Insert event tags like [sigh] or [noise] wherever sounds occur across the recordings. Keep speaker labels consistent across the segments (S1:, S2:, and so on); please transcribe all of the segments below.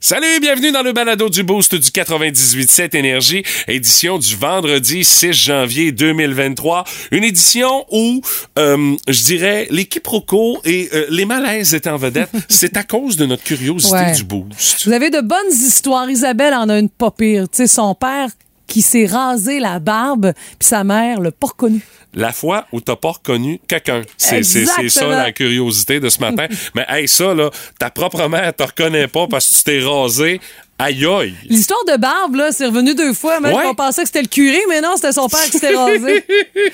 S1: Salut, bienvenue dans le balado du Boost du 98.7 Énergie, édition du vendredi 6 janvier 2023. Une édition où, euh, je dirais, les quiproquos et euh, les malaises étaient en vedette. [laughs] C'est à cause de notre curiosité
S2: Ouais.
S1: du Boost.
S2: Vous avez de bonnes histoires. Isabelle en a une pas pire. Tu sais, son père qui s'est rasé la barbe, puis sa mère l'a pas reconnu.
S1: La fois où t'as pas reconnu quelqu'un. C'est ça la curiosité de ce matin. [laughs] Mais hey, ça, là, ta propre mère te reconnaît pas parce que tu t'es rasé. Aïe aïe.
S2: L'histoire de barbe, là, c'est revenu deux fois. Même
S1: Ouais.
S2: on pensait que c'était le curé, mais non, c'était son père qui s'était rasé.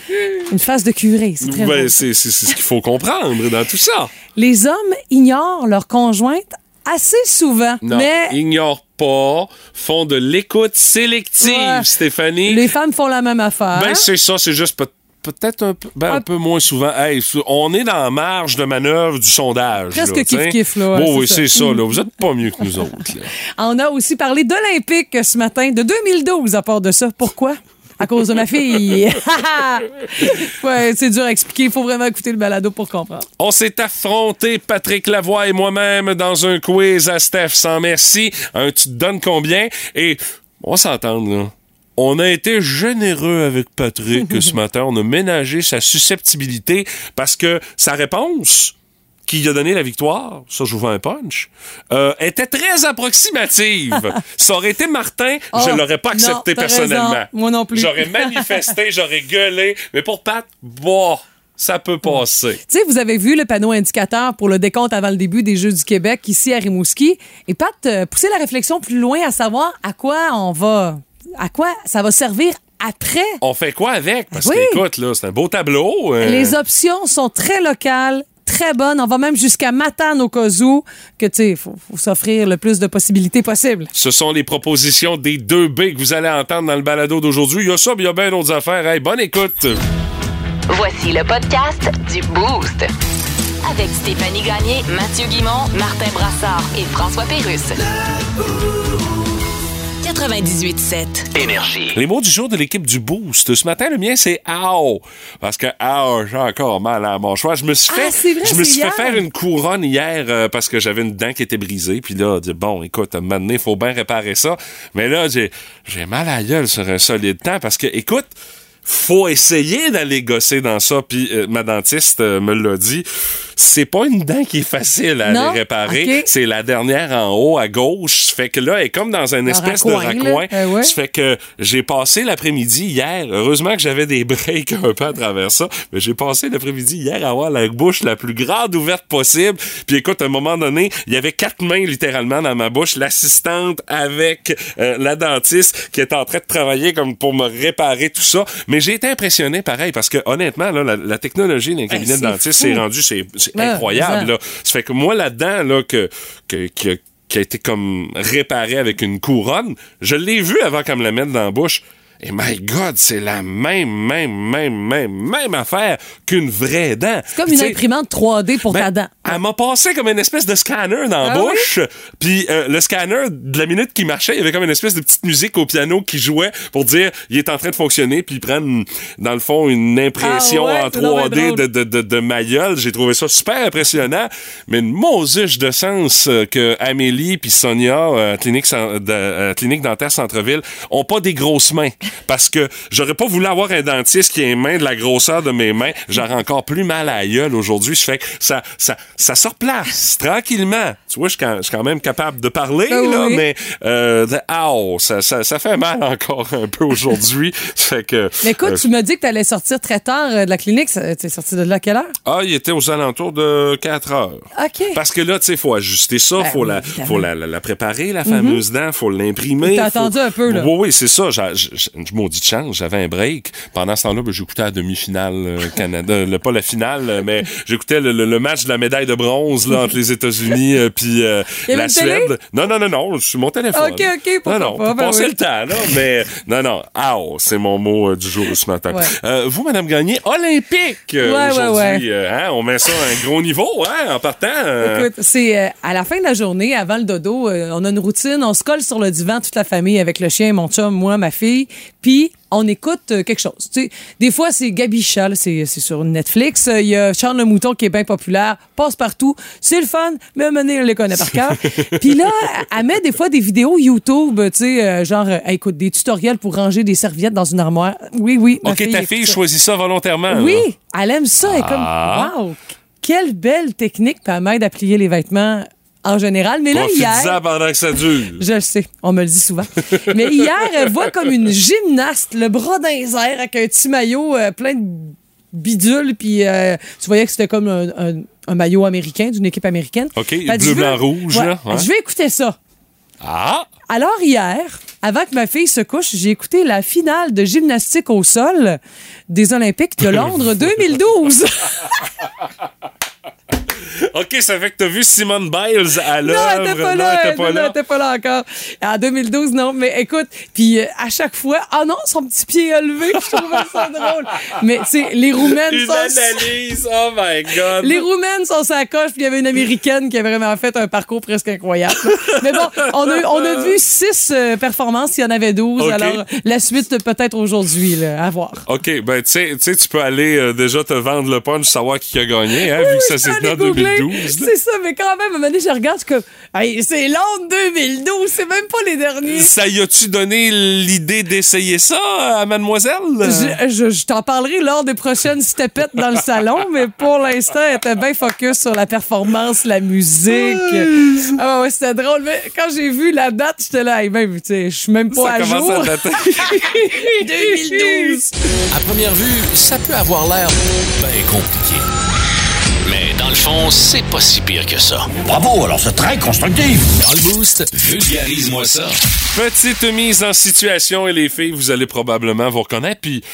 S2: [laughs] Une face de curé, c'est très
S1: Ben, c'est ce qu'il faut comprendre dans tout ça.
S2: Les hommes ignorent leur conjointe assez souvent,
S1: Non,
S2: mais
S1: ignore pas, font de l'écoute sélective,
S2: Ouais.
S1: Stéphanie.
S2: les femmes font la même affaire.
S1: Ben, c'est ça, c'est juste peut- peut-être un, peu, ben, un peu moins souvent. Hey, on est dans la marge de manœuvre du sondage.
S2: Presque
S1: là,
S2: kiff-kiff, là, c'est
S1: oui, c'est ça. Là. Vous êtes pas mieux que nous autres. là. [laughs]
S2: On a aussi parlé d'Olympique ce matin, de 2012 à part de ça. Pourquoi? À cause de ma fille. [laughs] ouais, c'est dur à expliquer. Il faut vraiment écouter le balado pour comprendre.
S1: On s'est affronté, Patrick Lavoie et moi-même, dans un quiz à Steph sans merci. Un tu te donnes combien? Et on va s'entendre, là. On a été généreux avec Patrick [laughs] ce matin. On a ménagé sa susceptibilité parce que sa réponse qui lui a donné la victoire, ça je vous vends un punch, euh, était très approximative. [laughs] ça aurait été Martin, je
S2: Oh,
S1: l'aurais pas accepté personnellement.
S2: raison. Moi non plus.
S1: J'aurais manifesté, [laughs] j'aurais gueulé, mais pour Pat, bah, ça peut passer.
S2: Tu sais, vous avez vu le panneau indicateur pour le décompte avant le début des Jeux du Québec ici à Rimouski. Et Pat, euh, pousser la réflexion plus loin à savoir à quoi on va, à quoi ça va servir après.
S1: On fait quoi avec? Parce
S2: Oui.
S1: que, écoute, là, c'est un beau tableau. euh,
S2: Les options sont très locales, très bonnes. On va même jusqu'à Matane au cas où que, tu sais, faut, faut s'offrir le plus de possibilités possible.
S1: ce sont les propositions des deux B que vous allez entendre dans le balado d'aujourd'hui. Il y a ça, mais il y a bien d'autres affaires. Hey, bonne écoute.
S3: Voici le podcast du Boost. Avec Stéphanie Gagné, Mathieu Guimont, Martin Brassard et François Pérusse. 98.7.
S4: Énergie.
S1: Les mots du jour de l'équipe du Boost. Ce matin, le mien, c'est « Ow ». Parce que « Ow », j'ai encore mal à mon choix. Je me suis
S2: Ah,
S1: fait,
S2: vrai,
S1: je me suis fait faire une couronne hier euh, parce que j'avais une dent qui était brisée. Puis là, dit, bon, écoute, à un moment donné, faut bien réparer ça. Mais là, j'ai, j'ai mal à la gueule sur un solide temps parce que, écoute, faut essayer d'aller gosser dans ça. Puis euh, ma dentiste euh, me l'a dit. C'est pas une dent qui est facile à
S2: Non?
S1: réparer. C'est la dernière en haut à gauche. Fait que là, elle est comme dans un espèce de
S2: raccoin. Euh, ouais.
S1: Fait que j'ai passé l'après-midi hier. Heureusement que j'avais des [laughs] breaks un peu à travers ça. Mais j'ai passé l'après-midi hier à avoir la bouche la plus grande ouverte possible. Puis écoute, à un moment donné, il y avait quatre mains littéralement dans ma bouche. L'assistante avec euh, la dentiste qui était en train de travailler comme pour me réparer tout ça. Mais j'ai été impressionné pareil parce que honnêtement, là, la, la technologie d'un cabinet de dentiste,
S2: fou.
S1: c'est rendu, c'est c'est incroyable. Là. Ça fait que moi, là-dedans, là, que, que, que- qui a été comme réparé avec une couronne, je l'ai vu avant qu'elle me la mette dans la bouche. Et my God, c'est la même, même, même, même, même affaire qu'une vraie dent.
S2: C'est comme une imprimante 3D pour
S1: ben,
S2: ta dent.
S1: Elle m'a passé comme une espèce de scanner dans la
S2: Ah
S1: bouche. Puis euh, le scanner, de la minute qui marchait, il y avait comme une espèce de petite musique au piano qui jouait pour dire il est en train de fonctionner. Puis ils prennent, dans le fond, une impression
S2: Ah ouais,
S1: en
S2: c'est donc
S1: 3D
S2: bien
S1: de, de, de, de ma gueule. J'ai trouvé ça super impressionnant. Mais une mausuche de sens euh, que Amélie puis Sonia, euh, clinique, euh, clinique dentaire Centre-Ville, ont pas des grosses mains. Parce que j'aurais pas voulu avoir un dentiste qui a une main de la grosseur de mes mains. J'aurais encore plus mal à la gueule aujourd'hui. Ça fait que ça, ça, ça se replace tranquillement. Tu vois, je suis quand, je même capable de parler,
S2: Ah
S1: là,
S2: oui.
S1: mais euh, de- Ow, ça, ça, ça fait mal [laughs] encore un peu aujourd'hui. Fait que.
S2: Mais écoute,
S1: euh,
S2: tu m'as dit que tu allais sortir très tard euh, de la clinique. Tu es sorti de là à quelle heure?
S1: ah, il était aux alentours de 4 heures.
S2: OK.
S1: Parce que là, tu sais, faut ajuster ça,
S2: Ben
S1: faut,
S2: oui,
S1: la, faut la, la, la préparer, la fameuse dent, faut l'imprimer.
S2: T'as
S1: faut-
S2: attendu un peu, là.
S1: Oui, oui, c'est ça. Je maudis de chance, j'avais un break. Pendant ce temps-là, ben, j'écoutais la demi-finale euh, Canada, le, pas la finale, euh, mais j'écoutais le, le- le match de la médaille de bronze là, entre les États-Unis et puis euh,
S2: avait
S1: la
S2: une?
S1: Suède. Non, non, non, non, sur mon téléphone.
S2: OK, OK, pourquoi
S1: Non, non,
S2: pas,
S1: pour
S2: ben
S1: passer
S2: oui.
S1: le temps, là, mais non, non, ow, c'est mon mot du jour ce matin.
S2: Ouais.
S1: Vous, Madame Gagné, olympique
S2: Ouais, ouais,
S1: aujourd'hui. euh, hein, on met ça à un gros niveau, hein, en partant.
S2: Écoute, c'est à la fin de la journée, avant le dodo, on a une routine, on se colle sur le divan, toute la famille, avec le chien, mon chum, moi, ma fille. Puis on écoute euh, quelque chose. Tu sais, des fois, c'est Gabi Chal, c'est sur Netflix. Euh, Il y a Charles le Mouton qui est bien populaire, passe partout. C'est le fun, mais donné, on les connaît par cœur. [laughs] puis là, elle met des fois des vidéos YouTube, tu sais, euh, genre, euh, écoute, des tutoriels pour ranger des serviettes dans une armoire. Oui, oui. ma
S1: OK, ta fille choisit ça volontairement.
S2: Oui,
S1: là.
S2: elle aime ça. Elle est
S1: Ah.
S2: comme, wow, quelle belle technique, elle à plier les vêtements en général. Mais là, hier.
S1: pendant que ça dure. [laughs]
S2: Je le sais, on me le dit souvent. [laughs] Mais hier, elle voit comme une gymnaste, le bras dans les airs, avec un petit maillot euh, plein de bidules, puis euh, tu voyais que c'était comme un, un- un maillot américain, d'une équipe américaine.
S1: OK,
S2: dit,
S1: bleu,
S2: veux-
S1: blanc, rouge,
S2: Ouais.
S1: là, ouais.
S2: Je vais écouter ça.
S1: Ah!
S2: Alors hier, avant que ma fille se couche, j'ai écouté la finale de gymnastique au sol des Olympiques de [laughs] Londres 2012. [laughs]
S1: OK, ça fait que t'as vu Simone Biles à
S2: Non,
S1: l'œuvre.
S2: elle était pas
S1: Non,
S2: là.
S1: elle était pas
S2: non,
S1: là.
S2: elle était pas là encore. En 2012, non. Mais écoute, puis euh, à chaque fois, ah non, son petit pied est levé, je trouvais ça [laughs] drôle. Mais tu sais, les Roumaines
S1: Une
S2: sont...
S1: analyse, oh my God.
S2: Les Roumaines sont sa coche, puis il y avait une Américaine qui a vraiment fait un parcours presque incroyable. Mais bon, on a, on a vu six euh, performances, il y en avait 12.
S1: OK.
S2: Alors, la suite peut-être aujourd'hui, à voir.
S1: OK, ben tu sais, tu peux aller euh, déjà te vendre le punch, savoir qui a gagné, hein, vu que ça s'est fait en
S2: aller googler.
S1: 2012. là.
S2: C'est ça, mais quand même, à un moment donné, je regarde, je suis comme, hey, c'est Londres 2012, c'est même pas les derniers.
S1: Ça y a-tu donné l'idée d'essayer ça à mademoiselle?
S2: Je, je- je t'en parlerai lors des prochaines stepettes dans le salon, mais pour l'instant, elle était bien focus sur la performance, la musique. Ah ouais, c'était drôle. Mais quand j'ai vu la date, j'étais là, hey, même, tu sais, je suis même pas
S1: ça
S2: à jour.
S1: à dater. [laughs]
S2: 2012.
S4: À première vue, ça peut avoir l'air bien compliqué. Dans le fond, c'est pas si pire que ça.
S5: Bravo, alors c'est très constructif.
S4: Dans le boost, vulgarise-moi ça.
S1: Petite mise en situation et les filles, vous allez probablement vous reconnaître. Puis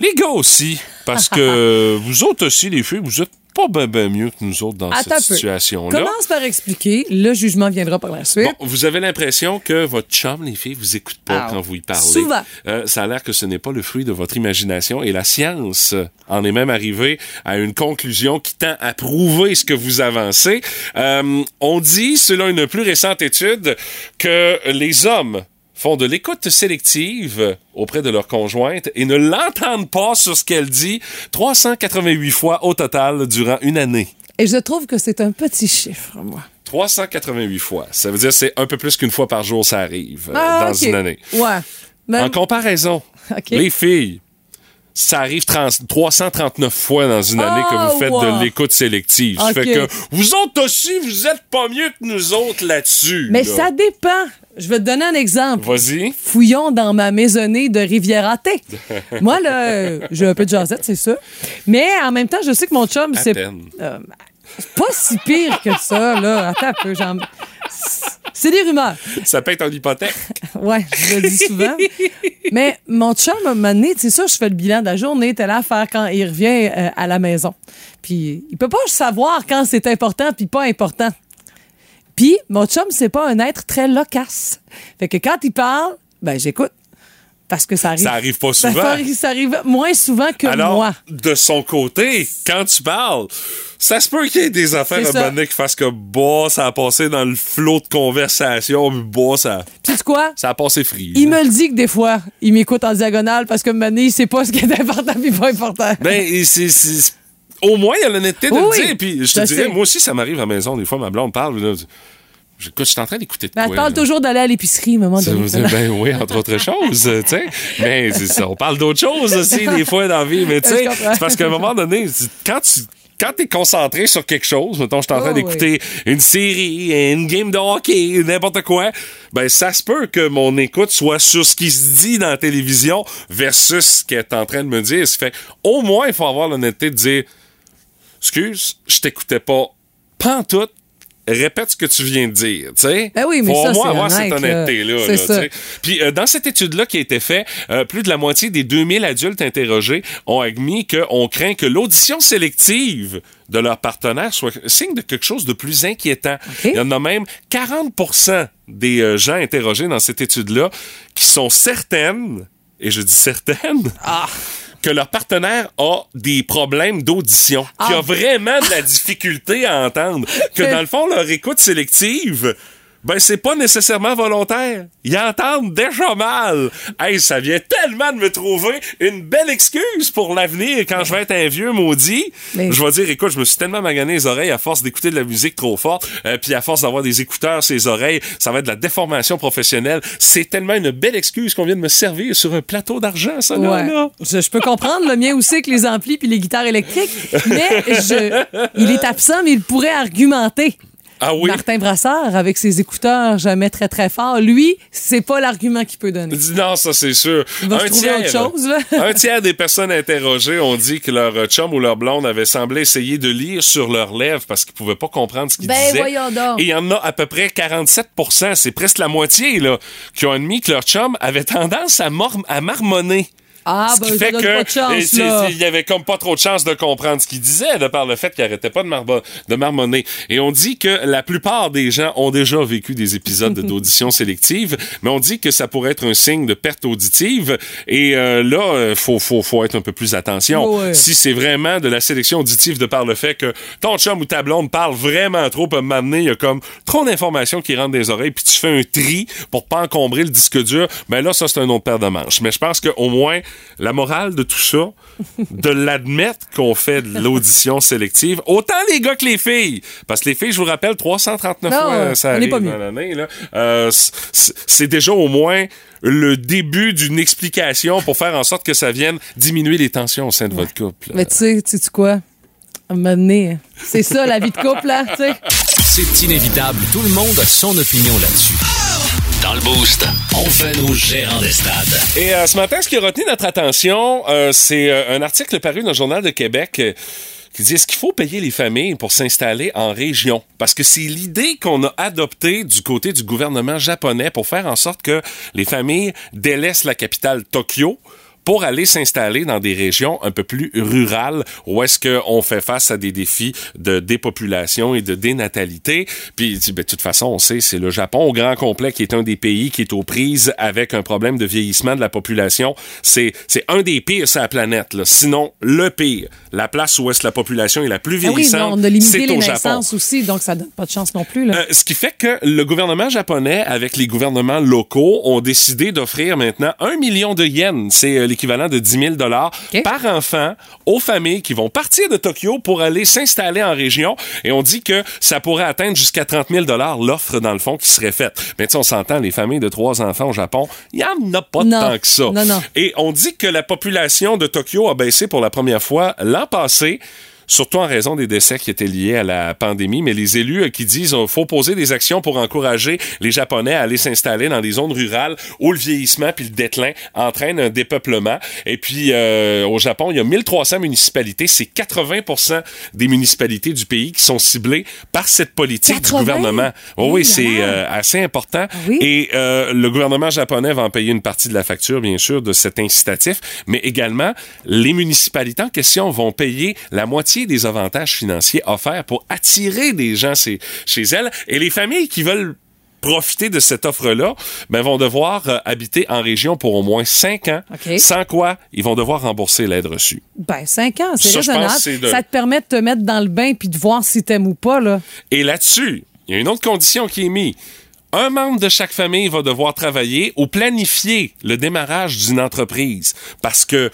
S1: les gars aussi, parce que [laughs] vous autres aussi, les filles, vous êtes pas bien ben mieux que nous autres dans
S2: Attends
S1: cette situation-là.
S2: Commence par expliquer. Le jugement viendra par la suite.
S1: Bon, vous avez l'impression que votre chum, les filles, vous écoute pas
S2: Ah,
S1: quand vous y parlez.
S2: souvent.
S1: Euh, ça a l'air que ce n'est pas le fruit de votre imagination et la science en est même arrivée à une conclusion qui tend à prouver ce que vous avancez. Euh, on dit, selon une plus récente étude, que les hommes font de l'écoute sélective auprès de leur conjointe et ne l'entendent pas sur ce qu'elle dit 388 fois au total durant une année.
S2: Et je trouve que c'est un petit chiffre, moi.
S1: 388 fois. Ça veut dire que c'est un peu plus qu'une fois par jour, ça arrive euh,
S2: Ah,
S1: dans une année.
S2: Ouais.
S1: En comparaison, [laughs] les filles, ça arrive 30 339 fois dans une année que vous faites
S2: wow.
S1: de l'écoute sélective. Ça fait que vous autres aussi, vous êtes pas mieux que nous autres là-dessus.
S2: Mais
S1: là.
S2: ça dépend. Je vais te donner un exemple.
S1: Vas-y.
S2: Fouillons dans ma maisonnée de Rivière-à-Thé. [laughs] Moi, là, j'ai un peu de jasette, c'est ça. Mais en même temps, je sais que mon chum, c'est euh, c'est pas si pire que ça, là. Attends un peu, j'en- C'est des rumeurs.
S1: Ça paye ton hypothèque. [laughs]
S2: Ouais, je le dis souvent. Mais mon chum, à un moment donné, c'est ça, je fais le bilan de la journée, t'es là à faire quand il revient euh, à la maison. Puis il peut pas savoir quand c'est important puis pas important. Puis mon chum, c'est pas un être très loquace. Fait que quand il parle, ben j'écoute. Parce que ça arrive.
S1: Ça arrive pas souvent.
S2: ça arrive moins souvent que
S1: Alors,
S2: moi.
S1: de son côté, quand tu parles, ça se peut qu'il y ait des affaires à un qui fassent que, bah, ça a passé dans le flot de conversation, puis bah, ça,
S2: Tu sais quoi?
S1: ça a passé free.
S2: Il me le dit que des fois, il m'écoute en diagonale parce que maintenant, il sait pas ce qui est important puis pas important.
S1: Ben, c'est, au moins, il y a l'honnêteté de
S2: Oui,
S1: le dire. Puis je te dirais, moi aussi, ça m'arrive à la maison. Des fois, ma blonde parle. Là, je, suis en train d'écouter de
S2: Ben,
S1: quoi.
S2: parle
S1: là?
S2: toujours d'aller à l'épicerie, à un moment
S1: Ça
S2: donné.
S1: ben oui, entre autres choses, tu sais. Mais c'est ça, on parle d'autres choses aussi, des fois, dans la vie. Mais tu sais, c'est parce qu'à un moment donné, quand tu quand t'es concentré sur quelque chose, mettons, je suis en train
S2: Oh,
S1: d'écouter une série, une game de hockey, n'importe quoi, ben ça se peut que mon écoute soit sur ce qui se dit dans la télévision versus ce qu'elle est en train de me dire. Ça fait au moins, il faut avoir l'honnêteté de dire Excuse, je t'écoutais pas pantoute. Répète ce que tu viens de dire, tu sais.
S2: Ben oui, mais
S1: Faut
S2: ça,
S1: au moins
S2: c'est
S1: avoir cette
S2: honnête, là.
S1: honnêteté-là. Là. Puis euh, dans cette étude-là qui a été faite, euh, plus de la moitié des 2000 adultes interrogés ont admis qu'on craint que l'audition sélective de leur partenaire soit signe de quelque chose de plus inquiétant. Il y en a même 40 des euh, gens interrogés dans cette étude-là qui sont certaines, et je dis certaines, que leur partenaire a des problèmes d'audition, qui a vraiment de la difficulté à entendre, que [laughs] dans le fond, leur écoute sélective ben c'est pas nécessairement volontaire. Ils entendent déjà mal. Hey, ça vient tellement de me trouver une belle excuse pour l'avenir quand je vais être un vieux maudit.
S2: Mais-
S1: Je vais dire, écoute, je me suis tellement magané les oreilles à force d'écouter de la musique trop forte, euh, puis à force d'avoir des écouteurs sur les oreilles, ça va être de la déformation professionnelle. C'est tellement une belle excuse qu'on vient de me servir sur un plateau d'argent, ça, là,
S2: Ouais.
S1: là.
S2: Je, je peux comprendre le mien aussi avec les amplis puis les guitares électriques, mais je, il est absent, mais il pourrait argumenter.
S1: Ah oui?
S2: Martin Brassard, avec ses écouteurs jamais très très forts, lui, c'est pas l'argument qu'il peut donner. [laughs]
S1: Non, ça c'est sûr.
S2: Il va se trouver autre chose, là. [laughs]
S1: un tiers des personnes interrogées ont dit que leur chum ou leur blonde avait semblé essayer de lire sur leurs lèvres parce qu'ils pouvaient pas comprendre ce qu'ils
S2: Ben,
S1: disaient.
S2: voyons donc.
S1: Et il y en a à peu près 47% c'est presque la moitié, là, qui ont admis que leur chum avait tendance à marmonner.
S2: Ah,
S1: Ce
S2: ben,
S1: qui fait
S2: donne
S1: que
S2: pas de chance,
S1: et c'est-
S2: là.
S1: c'est- il y avait comme pas trop de chance de comprendre ce qu'il disait de par le fait qu'il arrêtait pas de, marbo- de marmonner. Et on dit que la plupart des gens ont déjà vécu des épisodes [laughs] d'audition sélective, mais on dit que ça pourrait être un signe de perte auditive. Et euh, là, euh, faut, faut, faut être un peu plus attention.
S2: Ouais.
S1: Si c'est vraiment de la sélection auditive de par le fait que ton chum ou ta blonde parle vraiment trop, peut m'amener, il y a comme trop d'informations qui rentrent des oreilles, puis tu fais un tri pour pas encombrer le disque dur, ben là, ça, c'est un autre paire de manches. Mais je pense qu'au moins, la morale de tout ça, de l'admettre qu'on fait de l'audition sélective, autant les gars que les filles. Parce que les filles, je vous rappelle, 339
S2: Non,
S1: fois, ça arrive
S2: pas
S1: dans l'année, là. Euh, c'est déjà au moins le début d'une explication pour faire en sorte que ça vienne diminuer les tensions au sein de votre couple.
S2: Mais tu sais, tu sais quoi? À un moment donné, c'est ça la vie de couple, là, tu sais.
S4: C'est inévitable, tout le monde a son opinion là-dessus. Dans le boost, on fait nos gérants des stades.
S1: Et euh, ce matin, ce qui a retenu notre attention, euh, c'est euh, un article paru dans le Journal de Québec qui dit est-ce qu'il faut payer les familles pour s'installer en région? Parce que c'est l'idée qu'on a adoptée du côté du gouvernement japonais pour faire en sorte que les familles délaissent la capitale Tokyo pour aller s'installer dans des régions un peu plus rurales où est-ce qu'on fait face à des défis de dépopulation et de dénatalité. Puis, ben, de toute façon, on sait, c'est le Japon au grand complet qui est un des pays qui est aux prises avec un problème de vieillissement de la population. C'est, c'est un des pires sur la planète, là. Sinon, le pire. La place où est-ce que la population est la plus
S2: Ah oui,
S1: vieillissante,
S2: on a limité
S1: c'est
S2: les
S1: au Japon.
S2: naissances aussi, donc ça donne pas de chance non plus, là.
S1: Euh, ce qui fait que le gouvernement japonais, avec les gouvernements locaux, ont décidé d'offrir maintenant un million de yens. C'est euh, l'équivalent de 10 000 dollars par enfant aux familles qui vont partir de Tokyo pour aller s'installer en région. Et on dit que ça pourrait atteindre jusqu'à 30 000 dollars l'offre, dans le fond, qui serait faite. Mais tu sais, on s'entend, les familles de trois enfants au Japon, il y en a pas
S2: Non.
S1: tant que ça.
S2: Non, non.
S1: Et on dit que la population de Tokyo a baissé pour la première fois l'an passé surtout en raison des décès qui étaient liés à la pandémie, mais les élus euh, qui disent qu'il faut poser des actions pour encourager les Japonais à aller s'installer dans des zones rurales où le vieillissement puis le déclin entraînent un dépeuplement. Et puis, euh, au Japon, il y a 1300 municipalités. C'est 80 des municipalités du pays qui sont ciblées par cette politique
S2: 80?
S1: du gouvernement. Oh, oui, c'est euh, assez important.
S2: oui?
S1: Et euh, le gouvernement japonais va en payer une partie de la facture, bien sûr, de cet incitatif, mais également, les municipalités en question vont payer la moitié des avantages financiers offerts pour attirer des gens chez, chez elles. Et les familles qui veulent profiter de cette offre-là, ben, vont devoir euh, habiter en région pour au moins cinq ans, sans quoi ils vont devoir rembourser l'aide reçue.
S2: Ben, cinq ans, c'est raisonnable.
S1: de-
S2: Ça te permet de te mettre dans le bain puis de voir si t'aimes ou pas, là.
S1: Et là-dessus, il y a une autre condition qui est mise. Un membre de chaque famille va devoir travailler ou planifier le démarrage d'une entreprise parce que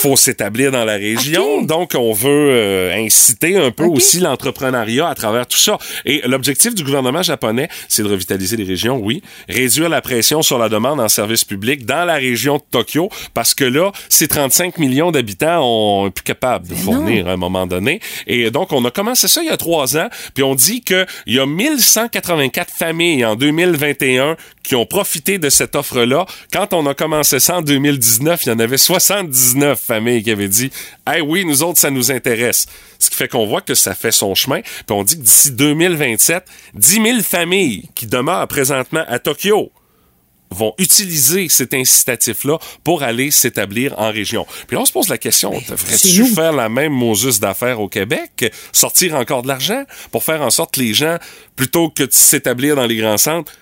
S1: faut s'établir dans la région.
S2: Ah!
S1: Donc, on veut euh, inciter un peu aussi l'entrepreneuriat à travers tout ça. Et l'objectif du gouvernement japonais, c'est de revitaliser les régions, oui, réduire la pression sur la demande en services publics dans la région de Tokyo parce que là, ces 35 millions d'habitants on est plus capables de fournir à un moment donné. Et donc, on a commencé ça il y a trois ans, puis on dit qu'il y a 1184 familles en 2021 qui ont profité de cette offre-là. Quand on a commencé ça en 2019, il y en avait 79 familles qui avaient dit « Hey, oui, nous autres, ça nous intéresse ». Ce qui fait qu'on voit que ça fait son chemin. Puis on dit que d'ici 2027, 10 000 familles qui demeurent présentement à Tokyo vont utiliser cet incitatif-là pour aller s'établir en région. Puis là, on se pose la question, devrais-tu faire la même Moses d'affaires au Québec? Sortir encore de l'argent pour faire en sorte que les gens, plutôt que de s'établir dans les grands centres,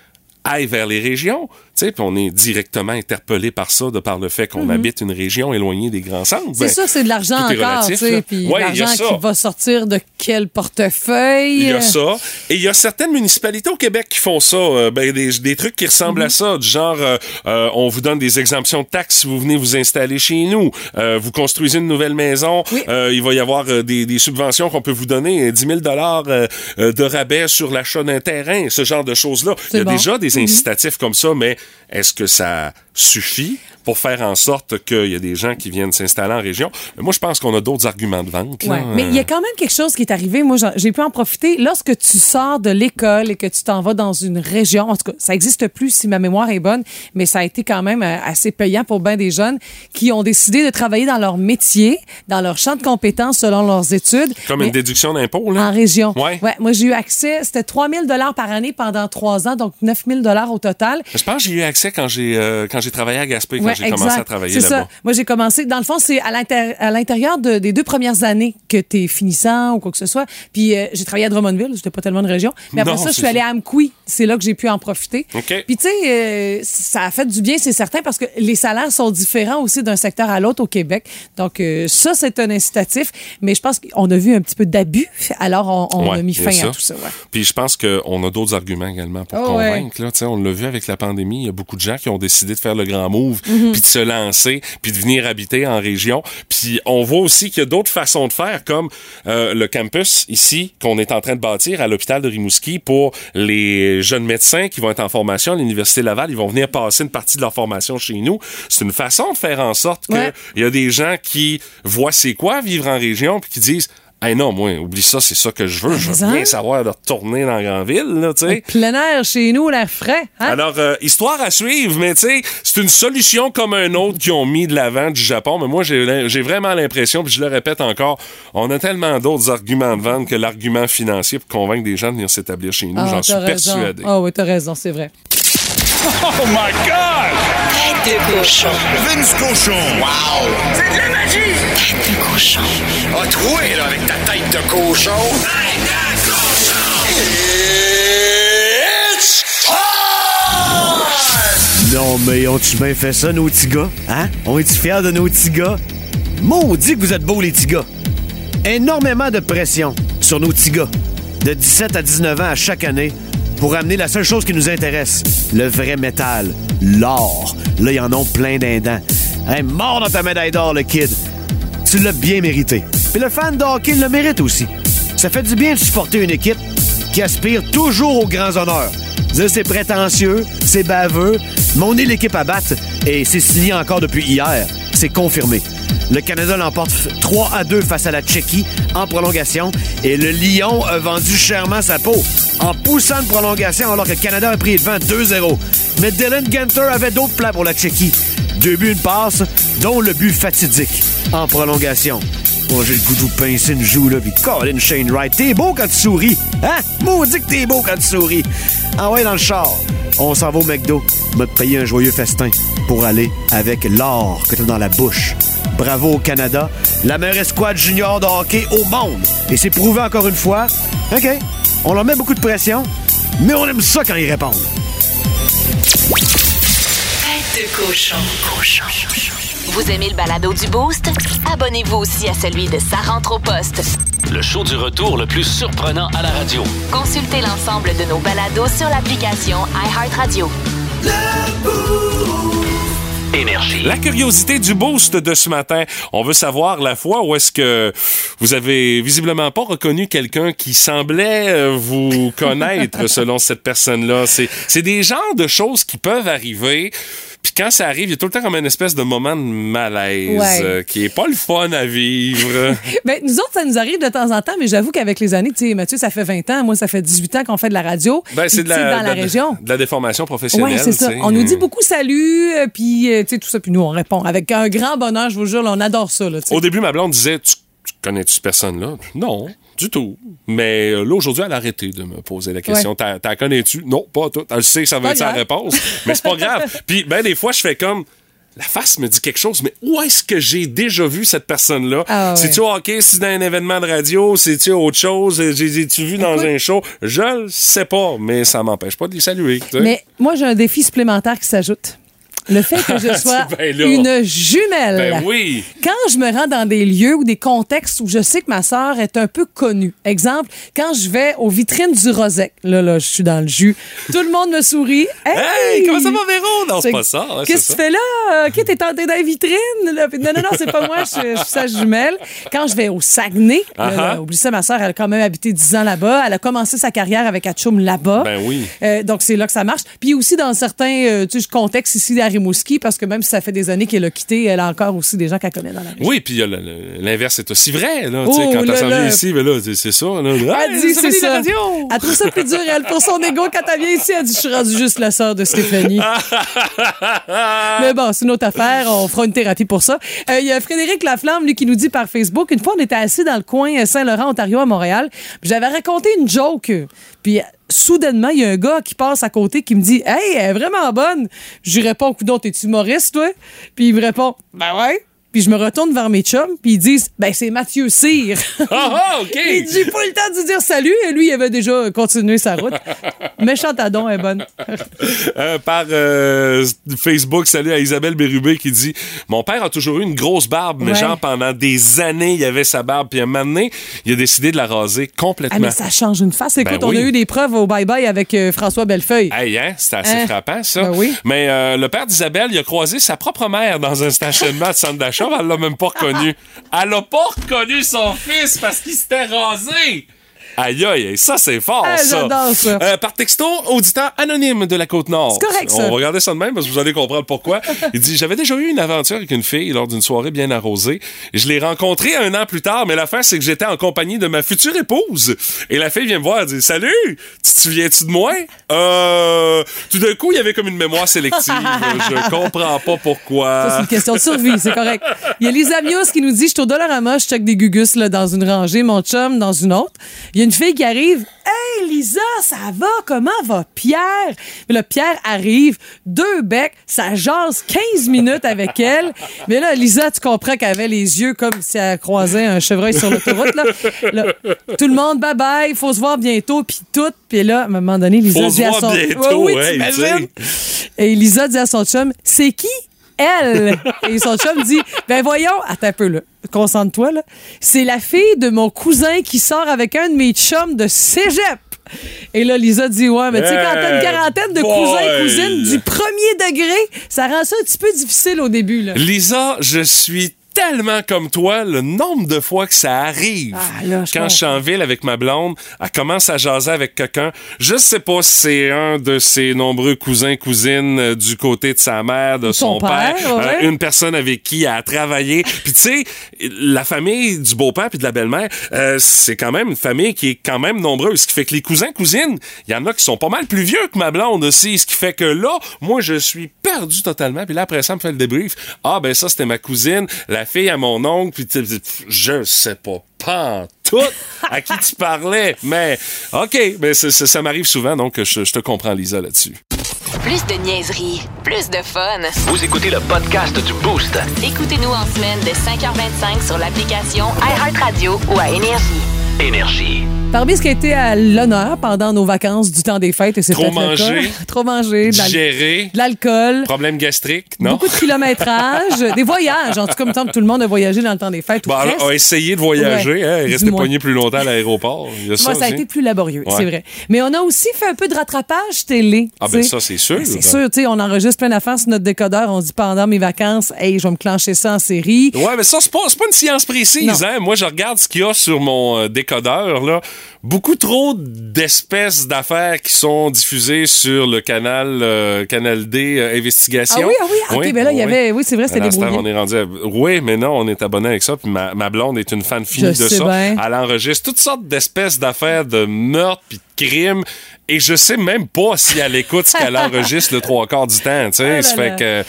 S1: aillent vers les régions? Sais, puis on est directement interpellé par ça, de par le fait qu'on habite une région éloignée des grands centres.
S2: Mhm. C'est
S1: Ben,
S2: ça, c'est de l'argent encore, tu sais. Puis
S1: Ouais,
S2: l'argent qui va sortir de quel portefeuille?
S1: Il y a ça. Et il y a certaines municipalités au Québec qui font ça. euh, ben, des, des trucs qui ressemblent
S2: Mhm.
S1: à ça. Du genre, euh, euh, on vous donne des exemptions de taxes si vous venez vous installer chez nous. Euh, vous construisez une nouvelle maison.
S2: Oui.
S1: euh, il va y avoir des, des subventions qu'on peut vous donner. euh, 10 000 euh, euh, de rabais sur l'achat d'un terrain. Ce genre de choses-là. Il y a
S2: bon. Mhm.
S1: déjà des incitatifs comme ça, mais est-ce que ça suffit pour faire en sorte qu'il y a des gens qui viennent s'installer en région? Mais moi, je pense qu'on a d'autres arguments de vente.
S2: Ouais. Mais il y a quand même quelque chose qui est arrivé. Moi, j'ai pu en profiter. Lorsque tu sors de l'école et que tu t'en vas dans une région, en tout cas, ça existe plus si ma mémoire est bonne, mais ça a été quand même euh, assez payant pour bien des jeunes qui ont décidé de travailler dans leur métier, dans leur champ de compétences selon leurs études.
S1: Comme
S2: mais
S1: une déduction d'impôt, là.
S2: En région.
S1: Ouais.
S2: moi, j'ai eu accès, c'était 3 000 par année pendant trois ans, donc 9 000 au total.
S1: Je pense que j'ai eu accès quand j'ai euh, quand j'ai travaillé à Gaspé, quand
S2: Ouais,
S1: j'ai commencé à travailler
S2: C'est
S1: là-bas.
S2: ça. Moi, j'ai commencé. Dans le fond, c'est à l'intérieur de- des deux premières années que tu es finissant ou quoi que ce soit. Puis euh, j'ai travaillé à Drummondville, c'était pas tellement une région. Mais après
S1: Non,
S2: ça, je suis allée à Amqui. C'est là que j'ai pu en profiter.
S1: OK.
S2: Puis tu sais, euh, ça a fait du bien, c'est certain, parce que les salaires sont différents aussi d'un secteur à l'autre au Québec. Donc ça, c'est un incitatif. Mais je pense qu'on a vu un petit peu d'abus. Alors on, on
S1: Ouais,
S2: a mis fin à tout ça. ouais.
S1: Puis je pense qu'on a d'autres arguments également pour
S2: Oh,
S1: convaincre. Là, on l'a vu avec la pandémie, il y a beaucoup de gens qui ont décidé de faire le grand move,
S2: Mhm.
S1: puis de se lancer, puis de venir habiter en région. Puis on voit aussi qu'il y a d'autres façons de faire, comme euh, le campus ici qu'on est en train de bâtir à l'hôpital de Rimouski pour les jeunes médecins qui vont être en formation à l'Université Laval. Ils vont venir passer une partie de leur formation chez nous. C'est une façon de faire en sorte qu'il
S2: Ouais.
S1: y a des gens qui voient c'est quoi vivre en région, puis qui disent Hey non, moi, oublie ça, c'est ça que je veux. Je veux bien savoir de retourner dans la grande ville, là, tu sais.
S2: Plein air chez nous, l'air frais. Hein?
S1: Alors, euh, histoire à suivre, mais tu sais, c'est une solution comme un autre qui ont mis de l'avant du Japon. Mais moi, j'ai vraiment l'impression, puis je le répète encore, on a tellement d'autres arguments de vente que l'argument financier pour convaincre des gens de venir s'établir chez nous.
S2: Ah,
S1: J'en suis
S2: raison.
S1: persuadé.
S2: Ah oui, t'as raison, c'est vrai.
S5: Oh my God!
S3: Tête de cochon.
S5: Vince Cochon! Wow! C'est de la magie!
S3: Tête de cochon.
S5: A troué, là, avec ta tête de cochon! Tête de cochon! It's time!
S6: Non, mais ont-tu bien fait ça, nos petits gars? Hein? On est-tu fiers de nos petits gars? Maudit que vous êtes beaux, les petits gars! Énormément de pression sur nos petits gars, de 17 à 19 ans à chaque année, pour amener la seule chose qui nous intéresse, le vrai métal, l'or. Là, ils en ont plein d'indents. Hey, mort dans ta médaille d'or, le kid! Tu l'as bien mérité. Puis le fan de le mérite aussi. Ça fait du bien de supporter une équipe qui aspire toujours aux grands honneurs. C'est prétentieux, c'est baveux, mais on est l'équipe à battre et c'est signé encore depuis hier. C'est confirmé. Le Canada l'emporte 3 à 2 face à la Tchéquie en prolongation et le Lion a vendu chèrement sa peau en poussant une prolongation alors que le Canada a pris devant 2-0. Mais Dylan Genter avait d'autres plans pour la Tchéquie. Deux buts, une passe, dont le but fatidique en prolongation. Moi, j'ai le goût de vous pincer une joue, là, pis Colin Shane Wright, t'es beau quand tu souris. Hein? Maudit que t'es beau quand tu souris. Ah ouais, dans le char. On s'en va au McDo. M'a payé un joyeux festin pour aller avec l'or que t'as dans la bouche. Bravo au Canada, la meilleure escouade junior de hockey au monde. Et c'est prouvé encore une fois. OK, on leur met beaucoup de pression, mais on aime ça quand ils répondent.
S3: Tête de cochon. Cochon. Vous aimez le balado du Boost? Abonnez-vous aussi à celui de Sa rentre au poste.
S4: Le show du retour le plus surprenant à la radio.
S3: Consultez l'ensemble de nos balados sur l'application iHeartRadio.
S1: La curiosité du boost de ce matin. On veut savoir la fois où est-ce que vous avez visiblement pas reconnu quelqu'un qui semblait euh, vous connaître [laughs] selon cette personne-là. C'est des genres de choses qui peuvent arriver. Puis quand ça arrive, il y a tout le temps comme une espèce de moment de malaise
S2: Ouais.
S1: euh, qui est pas le fun à vivre. [laughs]
S2: Ben, nous autres, ça nous arrive de temps en temps, mais j'avoue qu'avec les années, tu sais, Mathieu, ça fait 20 ans, moi, ça fait 18 ans qu'on fait de la radio.
S1: Ben, c'est de la,
S2: dans la
S1: de-
S2: région.
S1: de la déformation professionnelle.
S2: Oui, c'est ça. On nous dit beaucoup salut, euh, puis euh, tu sais, tout ça, puis nous, on répond avec un grand bonheur, je vous jure, là, on adore ça. Là.
S1: Au début, ma blonde disait Tu, tu connais-tu cette personne-là Non, du tout. Mais euh, là, aujourd'hui, elle a arrêté de me poser la question
S2: Ouais.
S1: T'as T'as connais-tu? Non, pas tout. Elle sait que ça va être sa réponse, mais c'est pas grave. [laughs] Puis, ben, des fois, je fais comme la face me dit quelque chose, mais où est-ce que j'ai déjà vu cette personne-là?
S2: Ah ouais.
S1: C'est-tu au hockey, c'est dans un événement de radio, c'est-tu autre chose, j'ai-tu vu dans
S2: Écoute.
S1: un show? Je le sais pas, mais ça m'empêche pas de les saluer.
S2: Mais moi, j'ai un défi supplémentaire qui s'ajoute. Le fait que je [laughs] sois
S1: Ben là.
S2: une jumelle.
S1: Ben oui.
S2: Quand je me rends dans des lieux ou des contextes où je sais que ma sœur est un peu connue. Exemple, quand je vais aux vitrines du Rosec. Là, là, je suis dans le jus. Tout le monde me sourit. [laughs] Hey!
S1: Hey, comment ça va, Véro? Non, c'est pas ça. hein,
S2: Qu'est-ce que tu fais là? OK, t'es tenté dans les vitrines? là? Non, non, non, c'est pas moi, je, je suis sa jumelle. Quand je vais au Saguenay, là,
S1: Uh-huh.
S2: là, oublie ça, ma soeur, elle a quand même habité 10 ans là-bas. Elle a commencé sa carrière avec Atchoum là-bas.
S1: Ben oui.
S2: Euh, donc, c'est là que ça marche. Puis aussi dans certains euh, tu sais, contextes ici à Rimouski, parce que même si ça fait des années qu'elle a quitté, elle a encore aussi des gens qu'elle connaît dans la région.
S1: Oui, puis l'inverse est aussi vrai. Là, tu sais,
S2: Oh,
S1: quand t'as vient ici, ben là, c'est- ça. Là,
S2: Elle dit, c'est ça. Elle trouve ça plus dur, elle, pour son ego. Quand elle vient ici, elle dit, je suis rendue juste la sœur de Stéphanie. [laughs] Mais bon, c'est une autre affaire. On fera une thérapie pour ça. Euh, Il y a Frédéric Laflamme, lui, qui nous dit par Facebook, une fois, on était assis dans le coin Saint-Laurent, Ontario, à Montréal. J'avais raconté une joke. Puis soudainement, il y a un gars qui passe à côté qui me dit, Hey, elle est vraiment bonne. Je lui réponds, Coudon, t'es humoriste, toi? Puis il me répond, Ben ouais. Puis je me retourne vers mes chums, puis ils disent, Ben c'est Mathieu Cyr. [laughs]
S1: Ah, ah, OK. [laughs]
S2: J'ai pas eu le temps de dire salut et lui, il avait déjà continué sa route. [laughs] Méchant adon est bonne.
S1: Euh, par euh, Facebook, salut à Isabelle Bérubé qui dit Mon père a toujours eu une grosse barbe, mais
S2: Ouais.
S1: genre pendant des années, il avait sa barbe, puis un moment donné, il a décidé de la raser
S2: Ah,
S1: complètement.
S2: mais ça change une face. Écoute,
S1: Ben
S2: on a eu des preuves au bye-bye avec euh, François Bellefeuille.
S1: Hey, hein? C'était assez
S2: Hein?
S1: frappant, ça.
S2: Ben oui.
S1: Mais le père d'Isabelle, il a croisé sa propre mère dans un stationnement de centre d'achat, mais elle l'a même pas reconnu. Elle a pas reconnu son fils parce qu'il s'était rasé. Aïe, aïe, ça, c'est fort,
S2: Ah,
S1: ça.
S2: ça.
S1: Euh, par texto, auditeur anonyme de la Côte-Nord.
S2: C'est correct, ça.
S1: On va regarder ça de même parce que vous allez comprendre pourquoi. [laughs] Il dit J'avais déjà eu une aventure avec une fille lors d'une soirée bien arrosée. Je l'ai rencontrée un an plus tard, mais l'affaire, c'est que j'étais en compagnie de ma future épouse. Et la fille vient me voir et dit Salut, tu te souviens-tu de moi Euh. Tout d'un coup, il y avait comme une mémoire sélective. [laughs] Je comprends pas pourquoi.
S2: Ça, c'est une question de survie, c'est correct. Il y a Lisa Mios qui nous dit Je suis au Dollarama, je check des gugus là, dans une rangée, mon chum dans une autre. Il y a une fille qui arrive Hey Lisa, ça va? Comment va Pierre? Mais là, Pierre arrive, deux becs, ça jase 15 minutes avec elle. Mais là, Lisa, tu comprends qu'elle avait les yeux comme si elle croisait un chevreuil sur l'autoroute. Là. Là, tout le monde, bye bye, faut se voir bientôt, puis tout. Puis là, à un moment donné, Lisa
S1: Faut se
S2: dit à
S1: voir
S2: son
S1: bientôt,
S2: Ouais, oui,
S1: hey,
S2: t'imagines? Et Lisa dit à son chum, c'est qui elle? Et son chum dit, ben voyons, attends un peu là, concentre-toi là. C'est la fille de mon cousin qui sort avec un de mes chums de cégep. Et là, Lisa dit, ouais, mais tu sais, quand t'as une quarantaine de cousins, cousines du premier degré, ça rend ça un petit peu difficile au début, là.
S1: Lisa, je suis tellement comme toi, le nombre de fois que ça arrive.
S2: Ah, là, je
S1: quand je suis en ville avec ma blonde, elle commence à jaser avec quelqu'un. Je sais pas si c'est un de ses nombreux cousins, cousines euh, du côté de sa mère, de son,
S2: Son père,
S1: euh,
S2: ouais.
S1: une personne avec qui elle a travaillé. Puis tu sais, la famille du beau-père puis de la belle-mère, euh, c'est quand même une famille qui est quand même nombreuse. Ce qui fait que les cousins, cousines, il y en a qui sont pas mal plus vieux que ma blonde aussi. Ce qui fait que là, moi, je suis perdu totalement. Puis là, après ça, elle me fait le débrief. Ah, ben ça, c'était ma cousine, la fille à mon oncle. Puis tu sais, je sais pas. Pas tout à qui tu parlais. Mais, OK, mais ça, ça- ça m'arrive souvent, donc je, je te comprends, Lisa, là-dessus.
S3: Plus de niaiserie, plus de fun.
S4: Vous écoutez le podcast du Boost.
S3: Écoutez-nous en semaine de 5h25 sur l'application iHeartRadio ou à Énergie.
S4: Énergie.
S2: Parmi ce qui a été à l'honneur pendant nos vacances du temps des fêtes, et c'est
S1: Trop manger. [laughs]
S2: Trop manger,
S1: Digérer,
S2: de l'alcool.
S1: problème gastrique, non?
S2: Beaucoup de kilométrage, [laughs] des voyages. En tout cas, me semble que tout le monde a voyagé dans le temps des fêtes.
S1: Bon,
S2: presque.
S1: on a essayé de voyager,
S2: Ouais.
S1: hein, rester poigné plus longtemps à l'aéroport. Ça,
S2: a été plus laborieux,
S1: Ouais.
S2: c'est vrai. Mais on a aussi fait un peu de rattrapage télé.
S1: Ah, ben ça, c'est sûr.
S2: Ben, c'est sûr, tu sais, on enregistre plein d'affaires sur notre décodeur. On dit pendant mes vacances, hey, je vais me clencher ça en série.
S1: Ouais, mais ça, c'est pas, pas une science précise, hein. Moi, je regarde ce qu'il y a sur mon euh, décodeur, là. Beaucoup trop d'espèces d'affaires qui sont diffusées sur le canal, euh, canal D euh, Investigation.
S2: Ah oui, ah oui, ah, ok, ben là, il y avait- oui, c'est vrai, c'était débrouillé.
S1: on est rendu à- Oui, mais non, on est abonné avec ça. Puis ma, ma blonde est une fan finie
S2: Je
S1: de ça.
S2: bien.
S1: Elle enregistre toutes sortes d'espèces d'affaires de meurtres puis de crime et je sais même pas si elle écoute ce qu'elle enregistre le trois quarts du temps. Tu sais,
S2: Ah
S1: fait que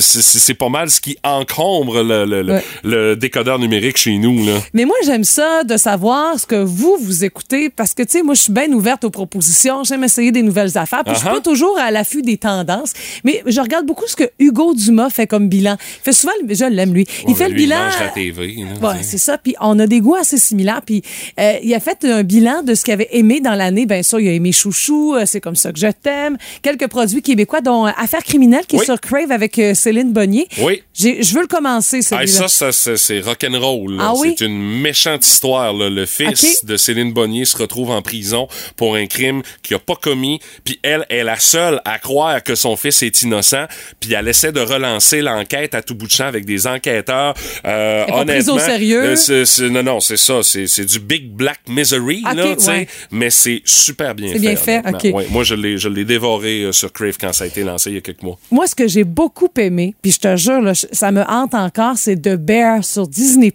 S1: c'est- pas mal ce qui encombre le, le- le-
S2: Ouais.
S1: le décodeur numérique chez nous. Là.
S2: Mais moi, j'aime ça de savoir ce que vous, vous écoutez parce que, tu sais, moi, je suis bien ouverte aux propositions. J'aime essayer des nouvelles affaires. Puis je suis
S1: Uh-huh.
S2: pas toujours à l'affût des tendances. Mais je regarde beaucoup ce que Hugo Dumas fait comme bilan. Il fait souvent, je l'aime, lui. il
S1: Ouais,
S2: fait le
S1: il
S2: bilan.
S1: mange la TV, là,
S2: Ouais, c'est ça. Puis on a des goûts assez similaires. Puis euh, il a fait un bilan de ce qu'il avait aimé dans l'année. Bien sûr, il a aimé Chouchou, euh, C'est comme ça que je t'aime. Quelques produits québécois, dont euh, Affaires criminelles, qui
S1: Oui.
S2: est sur Crave avec euh, Céline Bonnier.
S1: Oui.
S2: Je veux le commencer,
S1: Ah,
S2: celui-là.
S1: ça, ça, c'est- rock'n'roll.
S2: Ah oui?
S1: C'est une méchante histoire. là. Le fils de Céline Bonnier se retrouve en prison pour un crime qu'il a pas commis. Puis elle est la seule à croire que son fils est innocent. Puis elle essaie de relancer l'enquête à tout bout de champ avec des enquêteurs. Euh,
S2: Elle pas prise au
S1: honnêtement,
S2: sérieux?
S1: euh, non, non, c'est ça. C'est du Big Black Misery,
S2: Ok,
S1: là,
S2: ouais.
S1: Mais c'est super bien fait.
S2: Fait,
S1: honnêtement.
S2: ok.
S1: Ouais, moi, je l'ai je l'ai dévoré euh, sur Crave quand ça a été lancé il y a quelques mois.
S2: Moi, ce que j'ai beaucoup aimé, puis je te jure, là, ça me hante encore, c'est The Bear sur Disney+.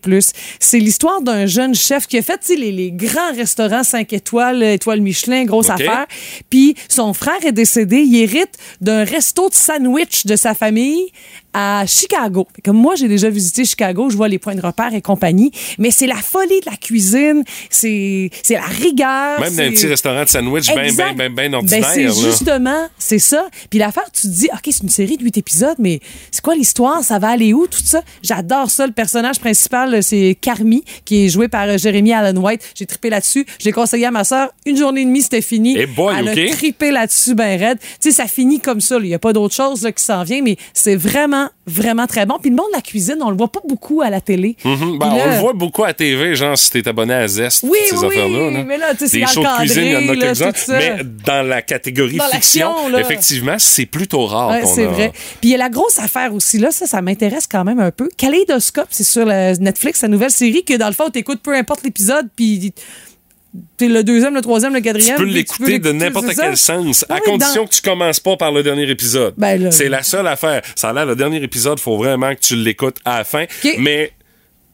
S2: C'est l'histoire d'un jeune chef qui a fait les, les grands restaurants 5 étoiles, étoiles Michelin, grosse affaire. Puis son frère est décédé, il hérite d'un resto de sandwich de sa famille à Chicago. Comme moi, j'ai déjà visité Chicago, je vois les points de repère et compagnie, mais c'est la folie de la cuisine, c'est c'est la rigueur.
S1: Même dans un
S2: c'est-
S1: petit restaurant de sandwich bien, bien,
S2: Exact.
S1: bien, bien
S2: Ben,
S1: ordinaire.
S2: c'est
S1: là.
S2: justement, c'est ça. Puis l'affaire, tu te dis, OK, c'est une série de huit épisodes, mais c'est quoi l'histoire? Ça va aller où? Tout ça? J'adore ça. Le personnage principal, c'est Carmi, qui est joué par euh, Jeremy Allen White. J'ai trippé là-dessus. J'ai conseillé à ma sœur. Une journée et demie, c'était fini.
S1: Eh boy,
S2: Elle
S1: OK.
S2: a trippé là-dessus, ben raide. Tu sais, ça finit comme ça. Il n'y a pas d'autre chose là, qui s'en vient, mais c'est vraiment, vraiment très bon. Puis le monde de la cuisine, on le voit pas beaucoup à la télé.
S1: Mhm. Ben,
S2: là-
S1: on le voit beaucoup à TV, genre si t'es abonné à Zest,
S2: Oui,
S1: ces
S2: oui,
S1: affaires-là. là.
S2: mais là, tu sais, c'est
S1: shows de
S2: encadré,
S1: cuisine, il y en a quelques-uns. Mais dans la catégorie
S2: Dans
S1: fiction, effectivement, c'est plutôt rare
S2: Ouais, c'est
S1: a-
S2: vrai. Puis il y a la grosse affaire aussi, là, ça, ça m'intéresse quand même un peu. Kaléidoscope, c'est sur Netflix, la nouvelle série que dans le fond, t'écoutes peu importe l'épisode, puis t'es le deuxième, le troisième, le
S1: Tu
S2: quatrième.
S1: peux
S2: puis
S1: l'écouter de n'importe quel sens, à condition
S2: dans-
S1: que tu commences pas par le dernier épisode.
S2: Ben
S1: c'est la seule affaire. Ça a l'air, le dernier épisode, faut vraiment que tu l'écoutes à la fin. Mais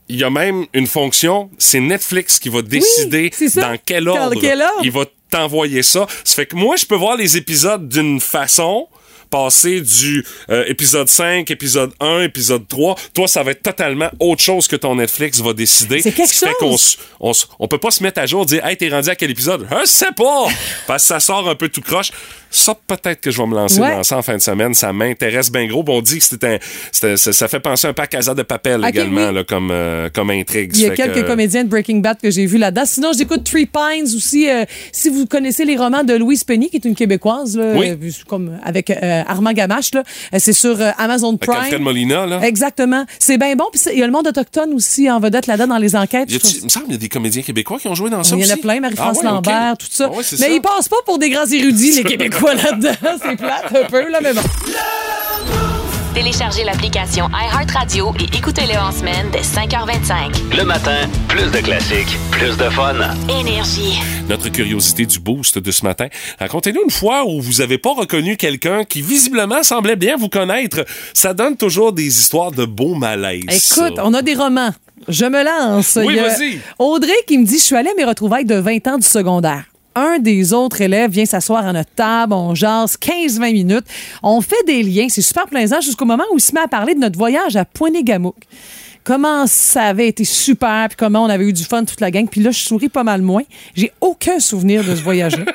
S1: il y a même une fonction, c'est Netflix qui va décider dans quel ordre,
S2: quel ordre?
S1: il va t'envoyer ça. Ça fait que moi, je peux voir les épisodes d'une façon passer du euh, épisode 5, épisode 1, épisode 3. Toi, ça va être totalement autre chose que ton Netflix va décider.
S2: C'est quelque
S1: Ce qui fait
S2: chose.
S1: qu'on s- on, s- on peut pas se mettre à jour dire Hey, t'es rendu à quel épisode? Je sais pas! [laughs] Parce que ça sort un peu tout croche. Ça, peut-être que je vais me lancer
S2: Ouais.
S1: dans ça en fin de semaine. Ça m'intéresse bien gros. Bon, on dit que c'est un, ça, ça fait penser un peu à Casa de Papel également,
S2: oui.
S1: là, comme, euh, comme intrigue.
S2: Il y a quelques
S1: que-
S2: comédiens de Breaking Bad que j'ai vus là-dedans. Sinon, j'écoute Three Pines aussi. euh, si vous connaissez les romans de Louise Penny, qui est une Québécoise, là,
S1: Oui.
S2: euh, comme avec Armand Gamache, là, c'est sur Amazon
S1: Avec
S2: Prime.
S1: Alfred Molina, là.
S2: Exactement. C'est bien bon. Puis il y a le monde autochtone aussi en vedette là-dedans dans les enquêtes.
S1: Il me semble qu'il y a des comédiens québécois qui ont joué dans ça
S2: Il y en a plein, Marie-France
S1: Ah ouais.
S2: Lambert, tout ça.
S1: Ah ouais,
S2: mais
S1: ça.
S2: ils passent pas pour des grands érudits, les [laughs] Québécois là-dedans. C'est plate un peu, là, mais bon.
S3: Téléchargez l'application iHeartRadio et écoutez-le en semaine dès 5h25.
S4: Le matin, plus de classiques, plus de fun.
S3: Énergie.
S1: Notre curiosité du boost de ce matin. Racontez-nous une fois où vous avez pas reconnu quelqu'un qui visiblement semblait bien vous connaître. Ça donne toujours des histoires de beaux malaises.
S2: Écoute,
S1: ça.
S2: on a des romans. Je me lance.
S1: Oui, vas-y.
S2: Audrey qui me dit Je suis allée à mes retrouvailles de 20 ans du secondaire. Un des autres élèves vient s'asseoir à notre table, on jase 15-20 minutes, on fait des liens, c'est super plaisant jusqu'au moment où il se met à parler de notre voyage à Pointe-Gamouk. Comment ça avait été super, puis comment on avait eu du fun toute la gang. Puis là, je souris pas mal moins. J'ai aucun souvenir de ce voyage-là.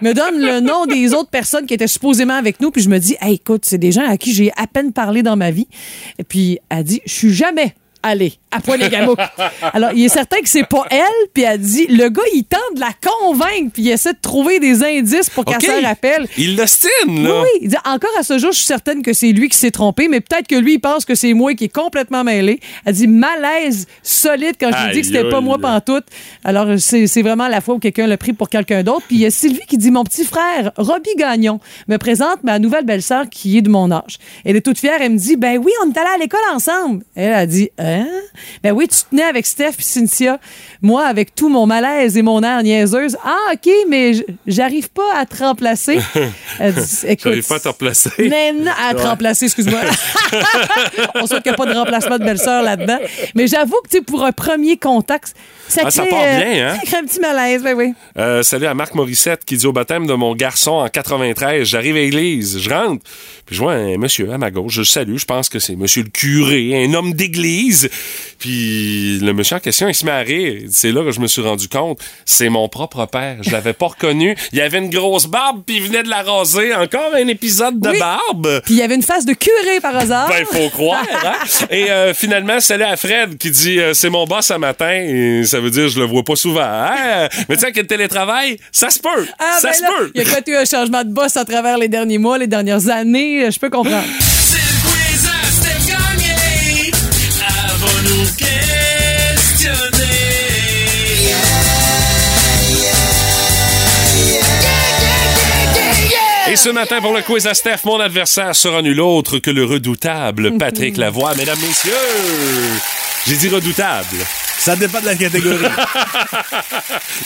S2: me donne le nom des autres personnes qui étaient supposément avec nous, puis je me dis, écoute, c'est des gens à qui j'ai à peine parlé dans ma vie. Et puis elle dit, je suis jamais allée à Pointe-Gamouk. [laughs] Alors, il est certain que c'est pas elle, puis elle dit, le gars, il tente de la convaincre, puis il essaie de trouver des indices pour qu'elle
S1: OK.
S2: s'en rappelle.
S1: Il l'ostine,
S2: Oui,
S1: là.
S2: oui. Il dit, encore à ce jour, je suis certaine que c'est lui qui s'est trompé, mais peut-être que lui, il pense que c'est moi qui est complètement mêlé. Elle dit malaise solide quand je lui dis que c'était pas moi pantoute. Alors, c'est vraiment la fois où quelqu'un l'a pris pour quelqu'un d'autre. Puis il y a Sylvie qui dit, mon petit frère, Robbie Gagnon, me présente ma nouvelle belle-sœur qui est de mon âge. Elle est toute fière, elle me dit, ben oui, on est allés à l'école ensemble. Elle a dit, Hein? Ben oui, tu tenais avec Steph et Cynthia. Moi, avec tout mon malaise et mon air niaiseuse. Ah, OK, mais j'arrive pas à te remplacer. [laughs] Écoute,
S1: J'arrive pas à te replacer. [laughs]
S2: mais non, à te remplacer, excuse-moi. [laughs] On souhaite qu'il n'y a pas de remplacement de belle-sœur là-dedans. Mais j'avoue que, tu pour un premier contact, ça
S1: Ah, ça
S2: crée,
S1: part
S2: euh,
S1: bien, hein?
S2: ça crée un petit malaise, ben oui.
S1: Euh, salut à Marc Morissette qui dit au baptême de mon garçon en 93, j'arrive à l'église, je rentre, puis je vois un monsieur à ma gauche, je salue, je pense que c'est monsieur le curé, un homme d'église. [laughs] Puis le monsieur en question, il se met à rire. C'est là que je me suis rendu compte, c'est mon propre père, je l'avais pas reconnu. Il avait une grosse barbe, puis il venait de la raser. Encore un épisode de
S2: Oui.
S1: barbe.
S2: Puis il y avait une face de curé par hasard.
S1: Ben, faut croire, hein? [laughs] Et euh, finalement, salut à Fred qui dit euh, c'est mon boss ce matin. Et ça veut dire je le vois pas souvent. Hein? Mais tu sais, avec le télétravail, ça se peut.
S2: Ah,
S1: ça
S2: ben
S1: se
S2: là,
S1: peut.
S2: Il y a peut-être eu un changement de boss à travers les derniers mois, les dernières années? Je peux comprendre.
S1: Et ce matin, pour le quiz à Steph, mon adversaire sera nul autre que le redoutable Patrick [laughs] Lavoie. Mesdames, messieurs, j'ai dit redoutable.
S7: Ça dépend de la catégorie. [laughs]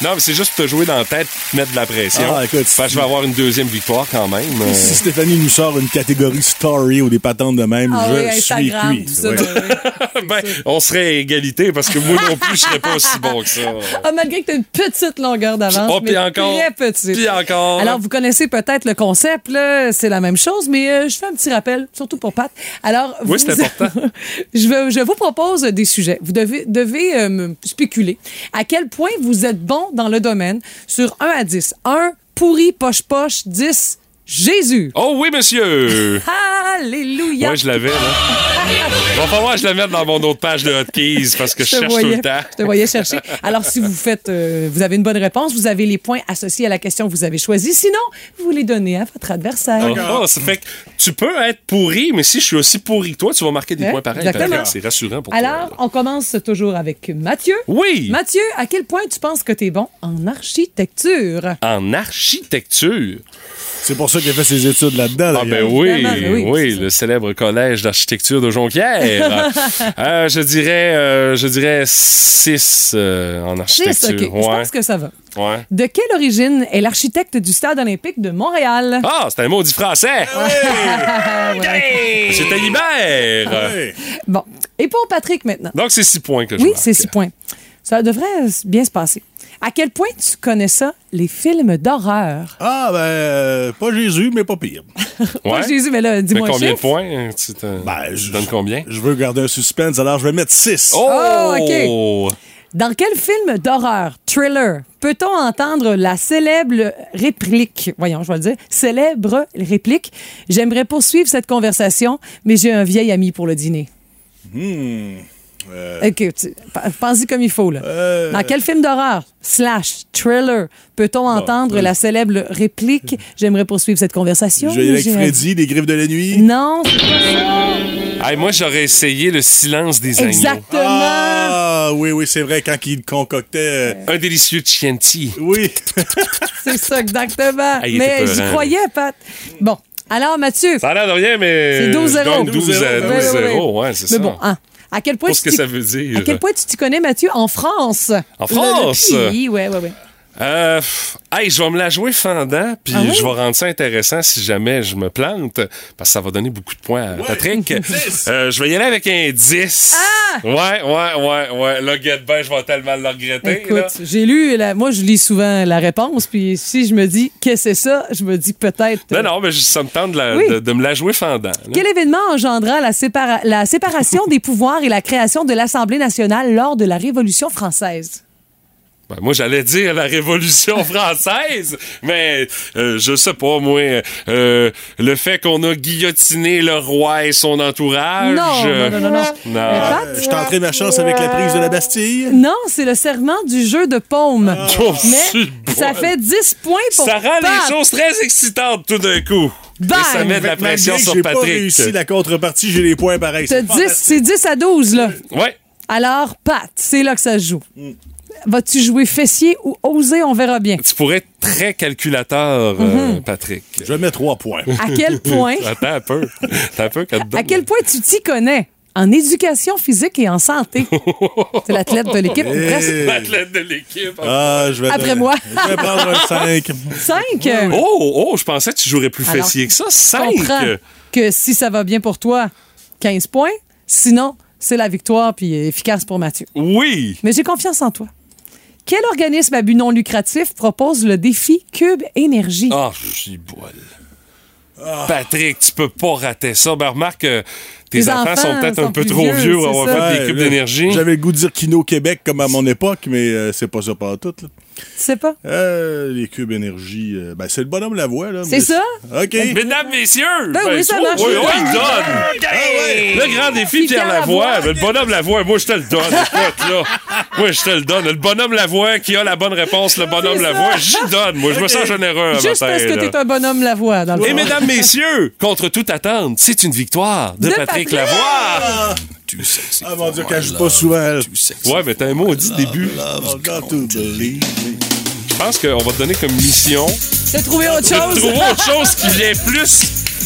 S1: Non, mais c'est juste pour te jouer dans la tête, te mettre de la pression.
S7: Ah, écoute,
S1: que je vais avoir une deuxième victoire quand même. Euh,
S7: si Stéphanie nous sort une catégorie story ou des patentes de même,
S2: Ah
S7: je
S2: oui,
S7: suis cuit.
S2: ça. Ben oui. [laughs]
S1: ben, on serait à égalité parce que moi non plus, je serais pas aussi bon que ça.
S2: Ah, malgré que tu as une petite longueur d'avance.
S1: Oh, puis
S2: mais
S1: encore.
S2: Très petite.
S1: Puis encore.
S2: Alors, vous connaissez peut-être le concept, là, c'est la même chose, mais euh, je fais un petit rappel, surtout pour Pat. Alors,
S1: Oui,
S2: vous-
S1: c'est important. [laughs]
S2: je, veux- je vous propose des sujets. Vous devez, devez euh, spéculer à quel point vous êtes bon dans le domaine sur 1 à 10. 1, pourri, poche-poche, 10, Jésus.
S1: Oh oui, monsieur! [laughs]
S2: Alléluia.
S1: Moi, je l'avais, là. Va falloir que je la mette dans mon autre page de hotkeys parce que je, cherche tout le temps.
S2: je te voyais chercher. Alors, si vous faites, euh, vous avez une bonne réponse, vous avez les points associés à la question que vous avez choisie. Sinon, vous les donnez à votre adversaire.
S1: Oh, oh, ça fait que tu peux être pourri, mais si je suis aussi pourri que toi, tu vas marquer des
S2: Ouais,
S1: points pareils. C'est rassurant pour
S2: Alors,
S1: toi.
S2: on commence toujours avec Mathieu.
S1: Oui!
S2: Mathieu, à quel point tu penses que tu es bon en architecture?
S1: En architecture?
S7: C'est pour ça qu'il a fait ses études là-dedans.
S1: Ah ben oui,
S2: ben oui,
S1: oui,
S2: ça.
S1: le célèbre collège d'architecture de Jonquière. [laughs] Euh, je dirais, euh, je dirais 6 en architecture.
S2: Six, OK. Je pense que ça va.
S1: ouais.
S2: De quelle origine est l'architecte du Stade olympique de Montréal?
S1: Ah, c'est un maudit français.
S2: Ah, [laughs] ouais.
S1: C'était Libère.
S7: Ouais.
S2: Bon. Et pour Patrick maintenant.
S1: Donc, c'est 6 points que je
S2: Oui, c'est six points. Ça devrait bien se passer. À quel point tu connais ça, les films d'horreur?
S7: Ah, ben, euh, pas Jésus, mais pas pire. [laughs]
S2: Pas
S1: Ouais.
S2: Jésus, mais là, dis-moi un
S1: combien de points? hein, Tu te
S7: Ben, je-
S1: donnes combien?
S7: Je veux garder un suspense, alors je vais mettre 6.
S2: Oh, OK. Dans quel film d'horreur, thriller, peut-on entendre la célèbre réplique, voyons, je vais le dire, célèbre réplique, j'aimerais poursuivre cette conversation, mais j'ai un vieil ami pour le dîner. OK, tu- pa- pense-y comme il faut, là.
S7: Euh.
S2: Dans quel film d'horreur, slash, thriller, peut-on entendre la célèbre réplique, j'aimerais poursuivre cette conversation?
S7: Je avec Freddy, les griffes de la nuit.
S2: Non, c'est pas ça.
S1: Hey, moi, j'aurais essayé le silence des agneaux.
S2: Exactement.
S7: Ah, oui, oui, c'est vrai, quand il concoctait. euh,
S1: Un délicieux Chianti.
S7: Oui. [laughs]
S2: C'est ça, exactement.
S1: Ah,
S2: mais j'y croyais, Pat. Bon, alors, Mathieu.
S1: Ça a l'air de rien, mais.
S2: C'est 12-0.
S1: je donne 12
S7: 12-0,
S1: à 12-0.
S2: Ouais, ouais, ouais.
S1: Ouais, c'est ça.
S2: Mais bon, hein, à quel point
S1: Pour ce
S2: tu
S1: que
S2: t'y-
S1: ça veut dire.
S2: À quel point tu t'y connais, Mathieu, en France?
S1: En
S2: Le- le
S1: France?
S2: pays, ouais, ouais, ouais.
S1: Euh, hey, je vais me la jouer fendant, puis
S2: Ah oui?
S1: je vais rendre ça intéressant si jamais je me plante, parce que ça va donner beaucoup de points à Patrick. [laughs]
S7: 10.
S1: Euh, je vais y aller avec un 10.
S2: Ah!
S1: Ouais, ouais, ouais, ouais. Là, get ben, je vais tellement le regretter.
S2: Écoute, j'ai lu, la- moi, je lis souvent la réponse, puis si je me dis que c'est ça, je me dis peut-être.
S1: Non, non, mais je- ça me tente de, la-
S2: Oui.
S1: de- de me la jouer fendant. là.
S2: Quel événement engendra la, sépara- la séparation [laughs] des pouvoirs et la création de l'Assemblée nationale lors de la Révolution française?
S1: Ben, moi, j'allais dire la Révolution [laughs] française, mais euh, je sais pas, moi, euh, le fait qu'on a guillotiné le roi et son entourage.
S2: Non,
S1: euh,
S2: non, non, non, non.
S1: non.
S2: Euh, Pat?
S7: Je tenterai ma chance avec la prise de la Bastille.
S2: Non, c'est le serment du jeu de paume.
S1: Oh,
S2: Mais ça
S1: bon.
S2: fait 10 points pour
S1: Ça rend
S2: Pat.
S1: les choses très excitantes tout d'un coup.
S2: Bang!
S1: Et ça met de la pression sur
S7: J'ai pas
S1: Patrick.
S7: réussi la contrepartie, j'ai les points pareils.
S2: C'est
S7: C'est
S2: 10,
S7: fantastique.
S2: c'est 10 à 12, là.
S1: Ouais.
S2: Alors, Pat, c'est là que ça se joue.
S1: Mm.
S2: Vas-tu jouer fessier ou oser? On verra bien.
S1: Tu pourrais être très calculateur, euh, Patrick.
S7: Je mets trois points.
S2: À quel [laughs] point,
S1: Attends un peu. Attends un peu, qu'à
S2: à quel point tu t'y connais? En éducation physique et en santé. [laughs] C'est l'athlète de l'équipe. Reste
S1: L'athlète de l'équipe.
S7: Ah,
S2: Après moi.
S7: Je vais prendre un 5.
S2: cinq? [laughs]
S1: Oh, oh, je pensais que tu jouerais plus
S2: Alors,
S1: fessier que ça.
S2: Je
S1: 5.
S2: comprends que si ça va bien pour toi, 15 points. Sinon, c'est la victoire puis efficace pour Mathieu.
S1: Oui.
S2: Mais j'ai confiance en toi. Quel organisme à but non lucratif propose le défi Cube Énergie?
S1: Ah, bol. Patrick, tu peux pas rater ça. Ben, remarque que tes
S2: Les
S1: enfants,
S2: enfants
S1: sont peut-être un peu trop
S2: vieux,
S1: vieux pour avoir
S2: ça.
S1: fait des cubes d'énergie.
S7: J'avais le goût de dire Kino Québec comme à mon époque, mais euh, c'est pas ça pas tout. Là.
S2: Tu sais pas?
S7: Euh, les cubes énergie, euh, ben c'est le bonhomme la voix là.
S2: C'est
S7: mais-
S2: ça?
S7: OK.
S1: Mesdames, messieurs!
S2: Ben oui, ça
S1: oh,
S2: marche.
S1: Oui, oh, il donne! Le grand défi, Pierre
S2: Pierre
S1: Lavoie.
S2: Lavoie.
S1: Ben, Le bonhomme Lavoie, moi, je te le donne. Écoute, là. Moi, je te le donne. Le bonhomme Lavoie qui a la bonne réponse, le bonhomme
S2: ça.
S1: Lavoie, j'y donne. Moi, je me sens généreux un
S2: Juste
S1: matin,
S2: parce que t'es un bonhomme la voix, dans le
S1: Et
S2: fond.
S1: mesdames, messieurs, contre toute attente, c'est une victoire de,
S2: De
S1: Patrick
S2: Patrick.
S1: Lavoie.
S7: Ah mon dieu, qu'elle joue pas souvent.
S1: Ouais, mais t'as un maudit début.
S7: Oh.
S1: Je pense qu'on va te donner comme mission
S2: T'as trouvé autre
S1: de
S2: chose?
S1: trouver autre chose qui vient plus.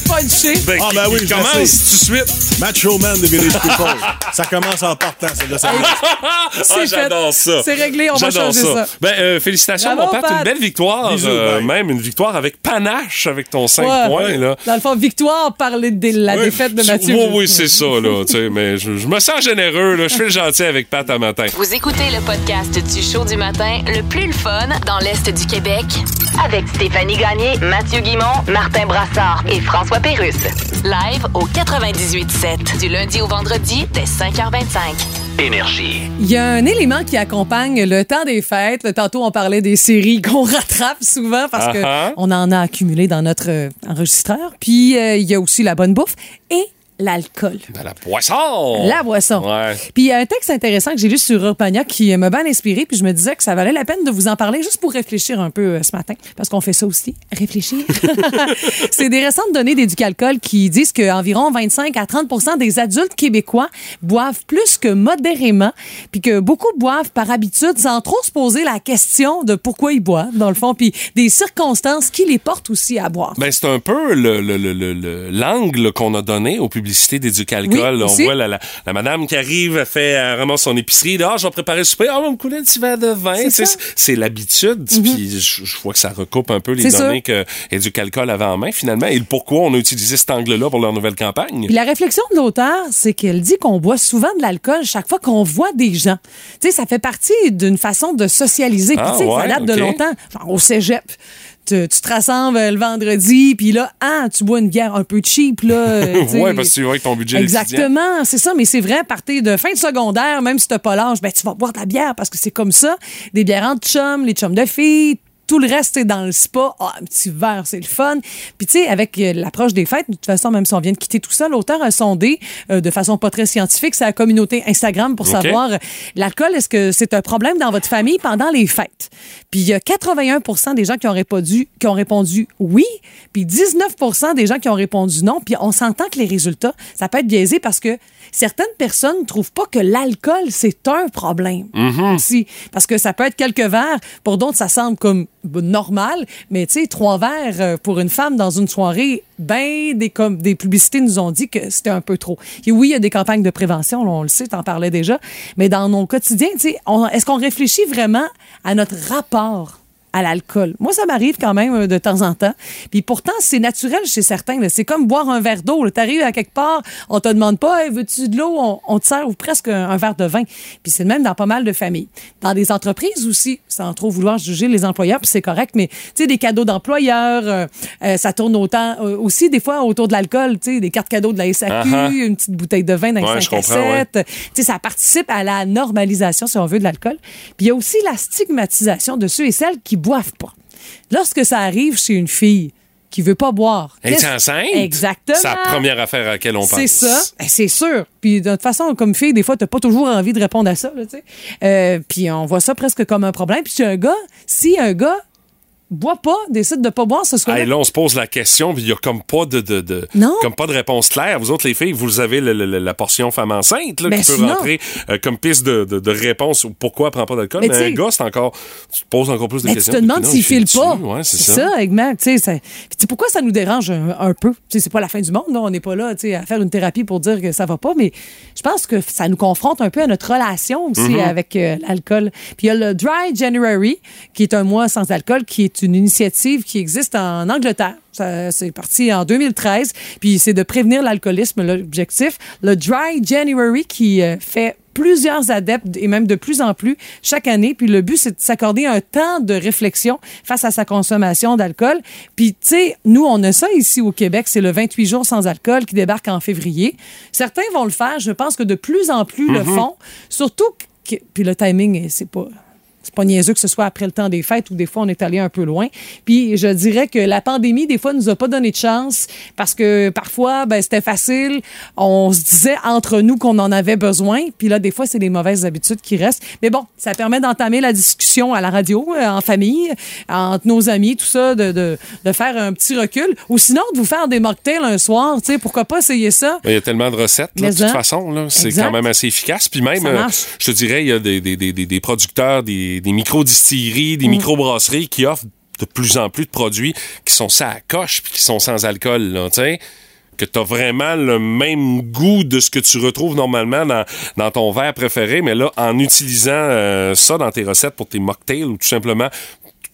S2: Punché.
S1: Ben,
S7: Ah, ben oui, je
S1: commence tout de suite.
S7: Macho Man de Village People. ça commence en partant, celle-là. Ça [laughs]
S1: Ah,
S2: C'est
S1: j'adore ça.
S2: C'est réglé, on va changer ça.
S1: Ben, euh, félicitations,
S2: Bravo,
S1: mon Pat,
S2: Pat.
S1: une belle victoire.
S7: Bisous,
S1: euh, même une victoire avec panache avec ton 5
S2: Ouais.
S1: points. Là.
S2: Dans le fond, victoire par les- de la défaite de Mathieu.
S1: Oui, oui, c'est ça. Là, tu sais, mais je, je me sens généreux. Là. Je fais le gentil avec Pat à matin.
S3: Vous écoutez le podcast du show du matin le plus le fun dans l'Est du Québec avec Stéphanie Gagné, Mathieu Guimont, Martin Brassard et François Pérusse. Live au 98.7 du lundi au vendredi dès 5h25.
S4: Énergie.
S2: Il y a un élément qui accompagne le temps des fêtes. Tantôt, on parlait des séries qu'on [laughs] rattrape souvent parce que
S1: Ah ah.
S2: on en a accumulé dans notre enregistreur. Puis, euh, il y a aussi la bonne bouffe et l'alcool.
S1: La poisson.
S2: La boisson.
S1: Ouais.
S2: Puis il y a un texte intéressant que j'ai lu sur Urbania qui m'a bien inspiré, puis je me disais que ça valait la peine de vous en parler juste pour réfléchir un peu euh, ce matin, parce qu'on fait ça aussi, réfléchir. [laughs] C'est des récentes données d'Éducalcool qui disent qu'environ 25 à 30% des adultes québécois boivent plus que modérément, puis que beaucoup boivent par habitude sans trop se poser la question de pourquoi ils boivent, dans le fond, puis des circonstances qui les portent aussi à boire.
S1: Ben, c'est un peu le- le- le- l'angle qu'on a donné aux publicités d'Éducalcool.
S2: Oui,
S1: on voit la, la, la madame qui arrive, elle fait, elle ramasse son épicerie. Ah, je vais préparer le souper. Ah, on va me couler un petit verre de vin.
S2: C'est
S1: Tu sais,
S2: ça. Mhm.
S1: C'est c'est l'habitude. Puis je, je vois que ça recoupe un peu les
S2: C'est ça.
S1: données que Éducalcool avait en main, finalement. Et le pourquoi on a utilisé cet angle-là pour leur nouvelle campagne?
S2: Puis la réflexion de l'auteur, c'est qu'elle dit qu'on boit souvent de l'alcool chaque fois qu'on voit des gens. Tu sais, ça fait partie d'une façon de socialiser. Puis
S1: Ah,
S2: tu sais, ça
S1: ouais,
S2: date de longtemps. Genre au cégep. Tu, tu te rassembles euh, le vendredi, puis là, ah, tu bois une bière un peu cheap, là. [laughs] euh,
S1: ouais, parce que tu vois avec ton budget.
S2: Exactement, c'est ça, mais c'est vrai, à partir de fin de secondaire, même si t'as pas l'âge, ben tu vas boire de la bière parce que c'est comme ça. Des bières entre chums, les chums de filles, tout le reste, c'est dans le spa. Ah, un petit verre, c'est le fun. Puis, tu sais, avec euh, l'approche des fêtes, de toute façon, même si on vient de quitter tout ça, l'auteur a sondé euh, de façon pas très scientifique sa communauté Instagram pour savoir euh, l'alcool, est-ce que c'est un problème dans votre famille pendant les fêtes? Puis, il y a 81% des gens qui ont répondu, qui ont répondu oui, puis 19% des gens qui ont répondu non. Puis, on s'entend que les résultats, ça peut être biaisé parce que certaines personnes trouvent pas que l'alcool, c'est un problème. aussi. Parce que ça peut être quelques verres. Pour d'autres, ça semble comme normal. Mais tu sais, trois verres euh, pour une femme dans une soirée, ben, des, comme, des publicités nous ont dit que c'était un peu trop. Et oui, il y a des campagnes de prévention, on le sait, t'en parlais déjà. Mais dans nos quotidiens, tu sais, est-ce qu'on réfléchit vraiment à notre rapport à l'alcool. Moi, ça m'arrive quand même euh, de temps en temps. Puis pourtant, c'est naturel chez certains. C'est comme boire un verre d'eau. Tu arrives à quelque part, on te demande pas, Hey, veux-tu de l'eau? On, on te sert ou presque un, un verre de vin. Puis c'est le même dans pas mal de familles. Dans des entreprises aussi, sans trop vouloir juger les employeurs, puis c'est correct, mais tu sais, des cadeaux d'employeurs, euh, euh, ça tourne autant euh, aussi des fois autour de l'alcool, tu sais, des cartes cadeaux de la SAQ,
S1: Ah-ha.
S2: une petite bouteille de vin dans
S1: Ouais,
S2: les
S1: je
S2: 5 à
S1: comprends, ouais.
S2: 7. Tu sais, ça participe à la normalisation, si on veut, de l'alcool. Puis il y a aussi la stigmatisation de ceux et celles qui boivent pas. Lorsque ça arrive chez une fille qui veut pas boire.
S1: Elle est enceinte?
S2: Exactement.
S1: C'est la première affaire à laquelle on pense.
S2: C'est ça, Ben, c'est sûr. Puis de toute façon, comme fille, des fois, t'as pas toujours envie de répondre à ça, là, tu sais. Euh, puis on voit ça presque comme un problème. Puis si un gars, si un gars boit pas, décide de pas boire ce soir
S1: Hey, là, on se pose la question, puis il y a comme pas de, de, de-
S2: Non.
S1: comme pas de réponse claire. Vous autres, les filles, vous avez le- le- la portion femme enceinte là,
S2: Ben,
S1: qui peut
S2: sinon-
S1: rentrer euh, comme piste de, de, de réponse ou pourquoi elle prend pas d'alcool.
S2: Mais
S1: Mais, un gars, c'est encore. Tu te poses encore plus de
S2: Mais tu
S1: questions.
S2: te demandes
S1: non,
S2: s'il file pas.
S1: Ouais, c'est ça.
S2: Tu sais, pourquoi ça nous dérange un, un peu? Tu sais, C'est pas la fin du monde, là. on n'est pas là tu sais, à faire une thérapie pour dire que ça va pas, mais je pense que ça nous confronte un peu à notre relation aussi
S1: Mm-hmm.
S2: avec euh, l'alcool. Puis il y a le Dry January, qui est un mois sans alcool, qui est une initiative qui existe en Angleterre. Ça, C'est parti en 2013, puis c'est de prévenir l'alcoolisme, l'objectif. Le Dry January qui euh, fait plusieurs adeptes et même de plus en plus chaque année. Puis le but, c'est de s'accorder un temps de réflexion face à sa consommation d'alcool. Puis, tu sais, nous, on a ça ici au Québec. C'est le 28 jours sans alcool qui débarque en février. Certains vont le faire. Je pense que de plus en plus le font. Surtout que, puis le timing, c'est pas... C'est pas niaiseux que ce soit après le temps des fêtes ou des fois on est allé un peu loin. Puis je dirais que la pandémie, des fois, nous a pas donné de chance parce que parfois, ben, c'était facile. On se disait entre nous qu'on en avait besoin. Puis là, des fois, c'est les mauvaises habitudes qui restent. Mais bon, ça permet d'entamer la discussion à la radio, euh, en famille, entre nos amis, tout ça, de, de, de faire un petit recul. Ou sinon, de vous faire des mocktails un soir. Tu sais, pourquoi pas essayer ça?
S1: Ben, Il y a tellement de recettes, là, de toute
S2: en.
S1: façon. C'est quand même assez efficace. Puis même, euh, je te dirais, il y a des, des, des- des producteurs, des, des micro-distilleries,
S2: Mm.
S1: des micro-brasseries qui offrent de plus en plus de produits qui sont ça à coche puis qui sont sans alcool, là, tu sais que tu as vraiment le même goût de ce que tu retrouves normalement dans, dans ton verre préféré, mais là, en utilisant euh, ça dans tes recettes pour tes mocktails ou tout simplement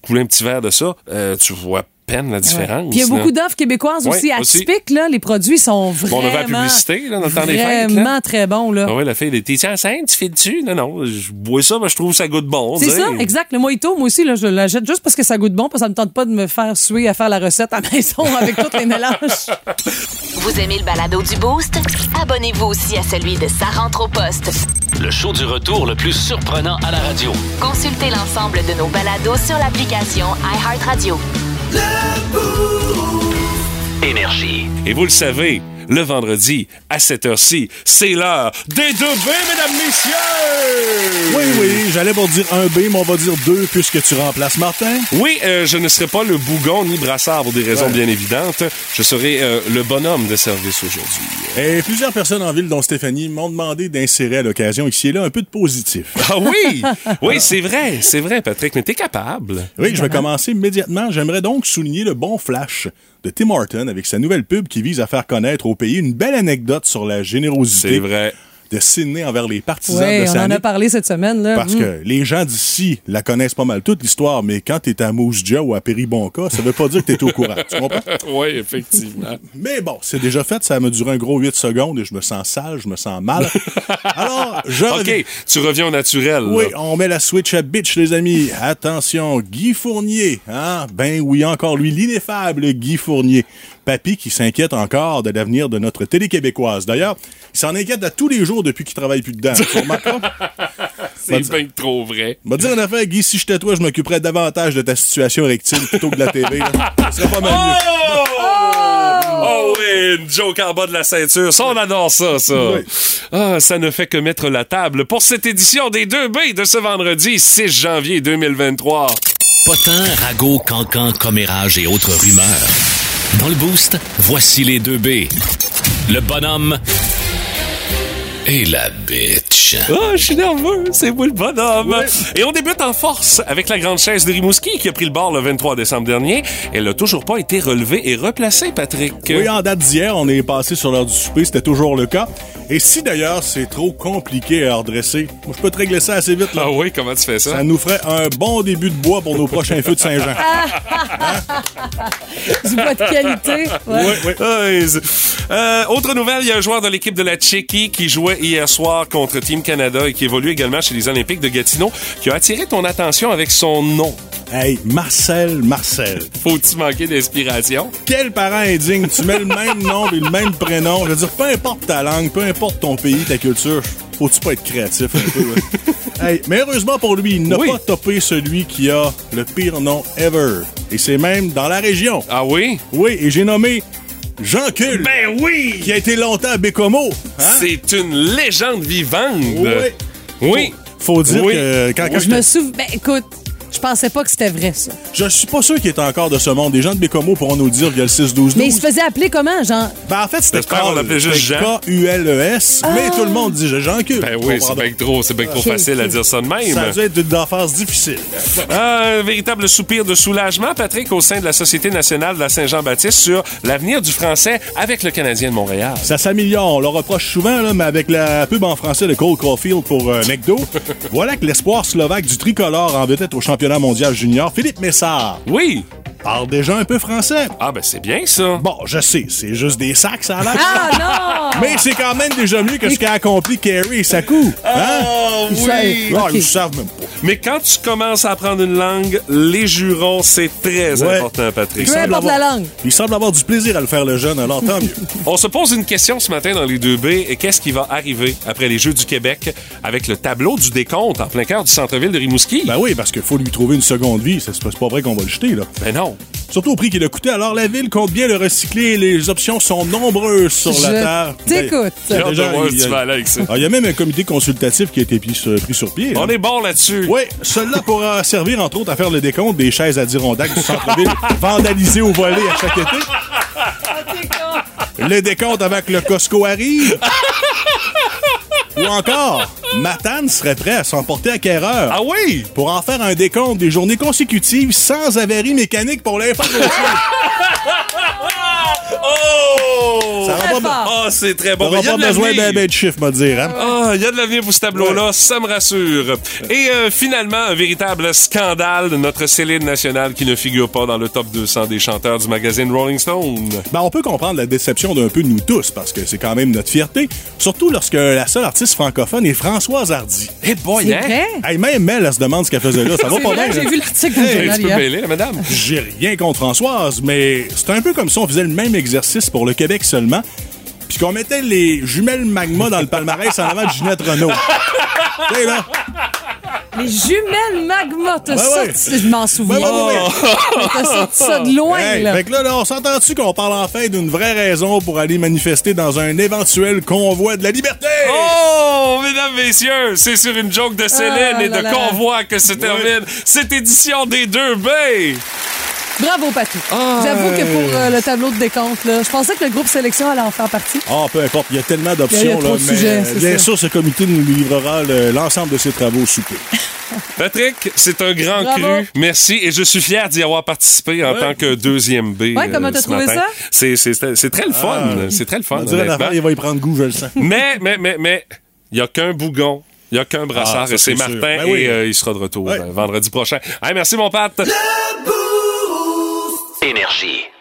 S1: couler un petit verre de ça, euh, tu vois à peine la différence.
S2: Puis il y a
S1: là.
S2: beaucoup d'offres québécoises
S1: Ouais,
S2: aussi
S1: aussi.
S2: atypiques. Là. Les produits sont vraiment.
S1: Bon, on avait la publicité là, dans le temps des fêtes.
S2: Vraiment très bons. Là.
S1: Ah ouais, la fille, elle était enceinte, tu fais dessus? Non, non, je bois ça, mais je trouve que ça goûte bon.
S2: C'est ça, exact. Le mojito, moi aussi, là, je l'achète juste parce que ça goûte bon, parce que ça me tente pas de me faire suer à faire la recette à la maison [laughs] avec tous les mélanges.
S3: Vous aimez le balado du Boost? Abonnez-vous aussi à celui de Sa rentre au poste.
S4: Le show du retour le plus surprenant à la radio.
S3: Consultez l'ensemble de nos balados sur l'application iHeartRadio.
S4: Énergie.
S1: Et vous le savez, le vendredi, à cette heure-ci, c'est l'heure des deux B, mesdames, messieurs!
S7: Oui, oui, j'allais pour dire un B, mais on va dire deux puisque tu remplaces Martin.
S1: Oui, euh, je ne serai pas le bougon ni brassard pour des raisons
S7: Ouais.
S1: bien évidentes. Je serai euh, le bonhomme de service aujourd'hui.
S7: Et plusieurs personnes en ville, dont Stéphanie, m'ont demandé d'insérer à l'occasion ici et là un peu de positif. [laughs]
S1: Ah oui! Oui, c'est vrai, c'est vrai, Patrick, mais t'es capable.
S7: Oui, je vais commencer immédiatement. J'aimerais donc souligner le bon flash de Tim Horton avec sa nouvelle pub qui vise à faire connaître au pays une belle anecdote sur la générosité
S1: C'est vrai.
S7: De Sydney envers les partisans
S2: Oui,
S7: de
S2: on en a parlé cette semaine. Là.
S7: Parce
S2: Mm.
S7: que les gens d'ici la connaissent pas mal toute l'histoire, mais quand t'es à Moose Jaw ou à Péribonca, ça veut pas dire que t'es au courant. Tu comprends? [laughs]
S1: Oui, effectivement.
S7: Mais bon, c'est déjà fait, ça m'a duré un gros 8 secondes et je me sens sale, je me sens mal. [laughs] Alors, je reviens-
S1: OK, tu reviens au naturel. là.
S7: Oui, on met la switch à bitch, les amis. Attention, Guy Fournier. Hein? Ben oui, encore lui, l'ineffable Guy Fournier. Papy qui s'inquiète encore de l'avenir de notre télé québécoise. D'ailleurs, il s'en inquiète à tous les jours depuis qu'il travaille plus dedans. [laughs]
S1: C'est bien trop vrai.
S7: Va te dire une affaire, Guy, si j'étais toi, je m'occuperais davantage de ta situation rectile plutôt que de la TV. Ce serait pas mal mieux.
S1: Oh! Oh oui, une joke en bas de la ceinture. Ça, on adore ça, ça.
S7: Oui.
S1: Ah, ça ne fait que mettre la table pour cette édition des 2B de ce vendredi 6 janvier 2023.
S4: Potin, ragot, cancan, commérage et autres rumeurs. Dans le boost, voici les deux B. Le bonhomme et la bitch.
S1: Ah, je suis nerveux, c'est moi le bonhomme. Et on débute en force avec la grande chaise de Rimouski qui a pris le bord le 23 décembre dernier. Elle n'a toujours pas été relevée et replacée, Patrick.
S7: Oui, en date d'hier, on est passé sur l'heure du souper, c'était toujours le cas. Et si d'ailleurs c'est trop compliqué à redresser, moi je peux te régler ça assez vite. Là.
S1: Ah oui, comment tu fais ça?
S7: Ça nous ferait un bon début de bois pour nos prochains feux de Saint-Jean.
S2: Du bois de qualité. Ouais.
S7: Oui, oui.
S1: Ouais, c'est- Euh, autre nouvelle, il y a un joueur de l'équipe de la Tchéquie qui jouait hier soir contre Team Canada et qui évolue également chez les Olympiques de Gatineau, qui a attiré ton attention avec son nom.
S7: Hey, Marcel, Marcel.
S1: Faut-il manquer d'inspiration?
S7: Quel parent indigne. Tu mets le même [laughs] nom et le même prénom. Je veux dire, peu importe ta langue, peu importe ton pays, ta culture, faut-tu pas être créatif un peu? [laughs] hey, mais heureusement pour lui, il n'a
S1: Oui.
S7: pas topé celui qui a le pire nom ever. Et c'est même dans la région.
S1: Ah oui?
S7: Oui, et j'ai nommé Jean Cul.
S1: Ben oui!
S7: qui a été longtemps à Bécomo. Hein?
S1: C'est une légende vivante.
S7: Oui.
S1: Oui.
S7: Faut dire
S1: Oui.
S7: que quand, quand
S2: Je me souviens. Ben, écoute, Je pensais pas que c'était vrai, ça.
S7: Je suis pas sûr qu'il est encore de ce monde. Des gens de Bécomo pourront nous le dire via le 6-12-12.
S2: Mais il se faisait appeler comment, genre?
S7: Ben, en fait, c'était Carl.
S1: l'appelait juste Jean.
S7: K-U-L-E-S. E Mais tout le monde dit Jean Cul.
S1: Ben oui, c'est bien trop, c'est bien trop facile à dire ça de même.
S7: Ça a dû être une enfance difficile.
S1: Un véritable soupir de soulagement, Patrick, au sein de la Société nationale de la Saint-Jean-Baptiste sur l'avenir du français avec le Canadien de Montréal.
S7: Ça s'améliore. On le reproche souvent, là, mais avec la pub en français de Cole Caulfield pour euh, McDo, [laughs] voilà que l'espoir slovaque du tricolore en vedette au championnat mondial junior, Philippe Messard,
S1: Oui!
S7: Parle déjà un peu français.
S1: Ah, ben c'est bien ça.
S7: Bon, je sais, c'est juste des sacs, ça a l'air.
S2: Ah non!
S7: Mais c'est quand même déjà mieux que ce qu'a accompli Kerry et Sakou. Hein?
S1: Oh,
S2: Il savait.
S7: Ah, ils savent même pas.
S1: Mais quand tu commences à apprendre une langue, les jurons, c'est très
S7: Ouais.
S1: important, Patrick.
S2: Peu
S7: semble
S2: importe
S7: avoir-
S2: la langue.
S7: Il semble avoir du plaisir à le faire, le jeune, alors tant mieux. [laughs]
S1: On se pose une question ce matin dans les 2B. Et qu'est-ce qui va arriver après les Jeux du Québec avec le tableau du décompte en plein cœur du centre-ville de Rimouski?
S7: Ben oui, parce qu'il faut lui trouver une seconde vie. C'est c'est pas vrai qu'on va le jeter, là.
S1: Ben non.
S7: Surtout au prix qu'il a coûté. Alors, la ville compte bien le recycler. Les options sont nombreuses sur la
S2: Je
S7: table.
S2: t'écoute.
S1: De
S7: déjà, il y a-
S1: tu vas aller avec ça.
S7: Ah, Il y a même un comité consultatif qui a été pris sur, pris sur pied. là.
S1: On est bon là-dessus.
S7: Oui, celui-là pourra servir, entre autres, à faire le décompte des chaises Adirondack du centre-ville [laughs] vandalisées au volet à chaque été. Le décompte avant que le Costco arrive. [laughs] Ou encore, Matane serait prêt à s'emporter à Kerreur
S1: Ah oui?
S7: pour en faire un décompte des journées consécutives sans avarie mécanique pour l'infrastructure. [laughs]
S1: Oh!
S7: Ça
S2: Très
S7: va pas,
S2: fort.
S1: Ah, c'est très bon.
S7: t'auras
S1: Mais il y a
S7: pas besoin d'un bête de chiffre, m'a dire. Hein?
S1: Ah, il y a de l'avenir pour ce tableau-là, ça me rassure. Et euh, finalement, un véritable scandale de notre Céline nationale qui ne figure pas dans le top 200 des chanteurs du magazine Rolling Stone.
S7: Ben, on peut comprendre la déception d'un peu de nous tous, parce que c'est quand même notre fierté, surtout lorsque la seule artiste francophone est Françoise Hardy.
S1: Eh boy, hein?
S2: vrai?
S7: Hey, même Mel, elle se demande ce qu'elle faisait là. Ça va pas
S2: vrai,
S7: bien.
S2: j'ai
S7: hein?
S2: vu l'article
S1: Hey, madame.
S7: J'ai rien contre Françoise, mais c'est un peu comme si on faisait le même exercice pour le Québec seulement, puis qu'on mettait les jumelles magma dans le palmarès en avant de Ginette Renault. [laughs] Tu sais, là?
S2: Les jumelles magma, t'as
S7: ouais.
S2: sorti, je m'en souviens.
S7: Ouais, ouais, ouais, [laughs]
S2: T'as sorti ça de loin,
S7: Hey,
S2: là.
S7: fait que là, là, on s'entend-tu qu'on parle enfin d'une vraie raison pour aller manifester dans un éventuel convoi de la liberté?
S1: Oh, mesdames, messieurs, c'est sur une joke de Céline
S2: Ah
S1: et
S2: là
S1: de
S2: là.
S1: convoi que se termine cette édition des 2B.
S2: Bravo, Patou. J'avoue que pour euh, le tableau de décompte, là, je pensais que le groupe sélection allait en faire partie.
S7: Ah, peu importe, il y a tellement
S2: Il y a
S7: d'options,
S2: trop
S7: là,
S2: de
S7: mais
S2: sujets,
S7: bien
S2: ça.
S7: sûr, ce comité nous livrera le- l'ensemble de ses travaux au souper. [laughs]
S1: Patrick, c'est un grand
S2: Bravo.
S1: cru. Merci et je suis fier d'y avoir participé en
S7: Ouais.
S1: tant que deuxième B.
S2: Ouais, comment
S1: euh,
S2: t'as trouvé
S1: matin.
S2: ça?
S1: C'est, c'est, c'est très le fun. C'est très le fun.
S7: On dirait affaire, il va y prendre goût, je le sens. [laughs]
S1: Mais, mais, mais, mais, il n'y a qu'un bougon. Il n'y a qu'un brassard
S7: Ah,
S1: c'est Martin.
S7: Ben oui.
S1: et euh, il sera de retour
S7: Ouais.
S1: euh, vendredi prochain. Hey, merci mon Pat.
S5: Énergie.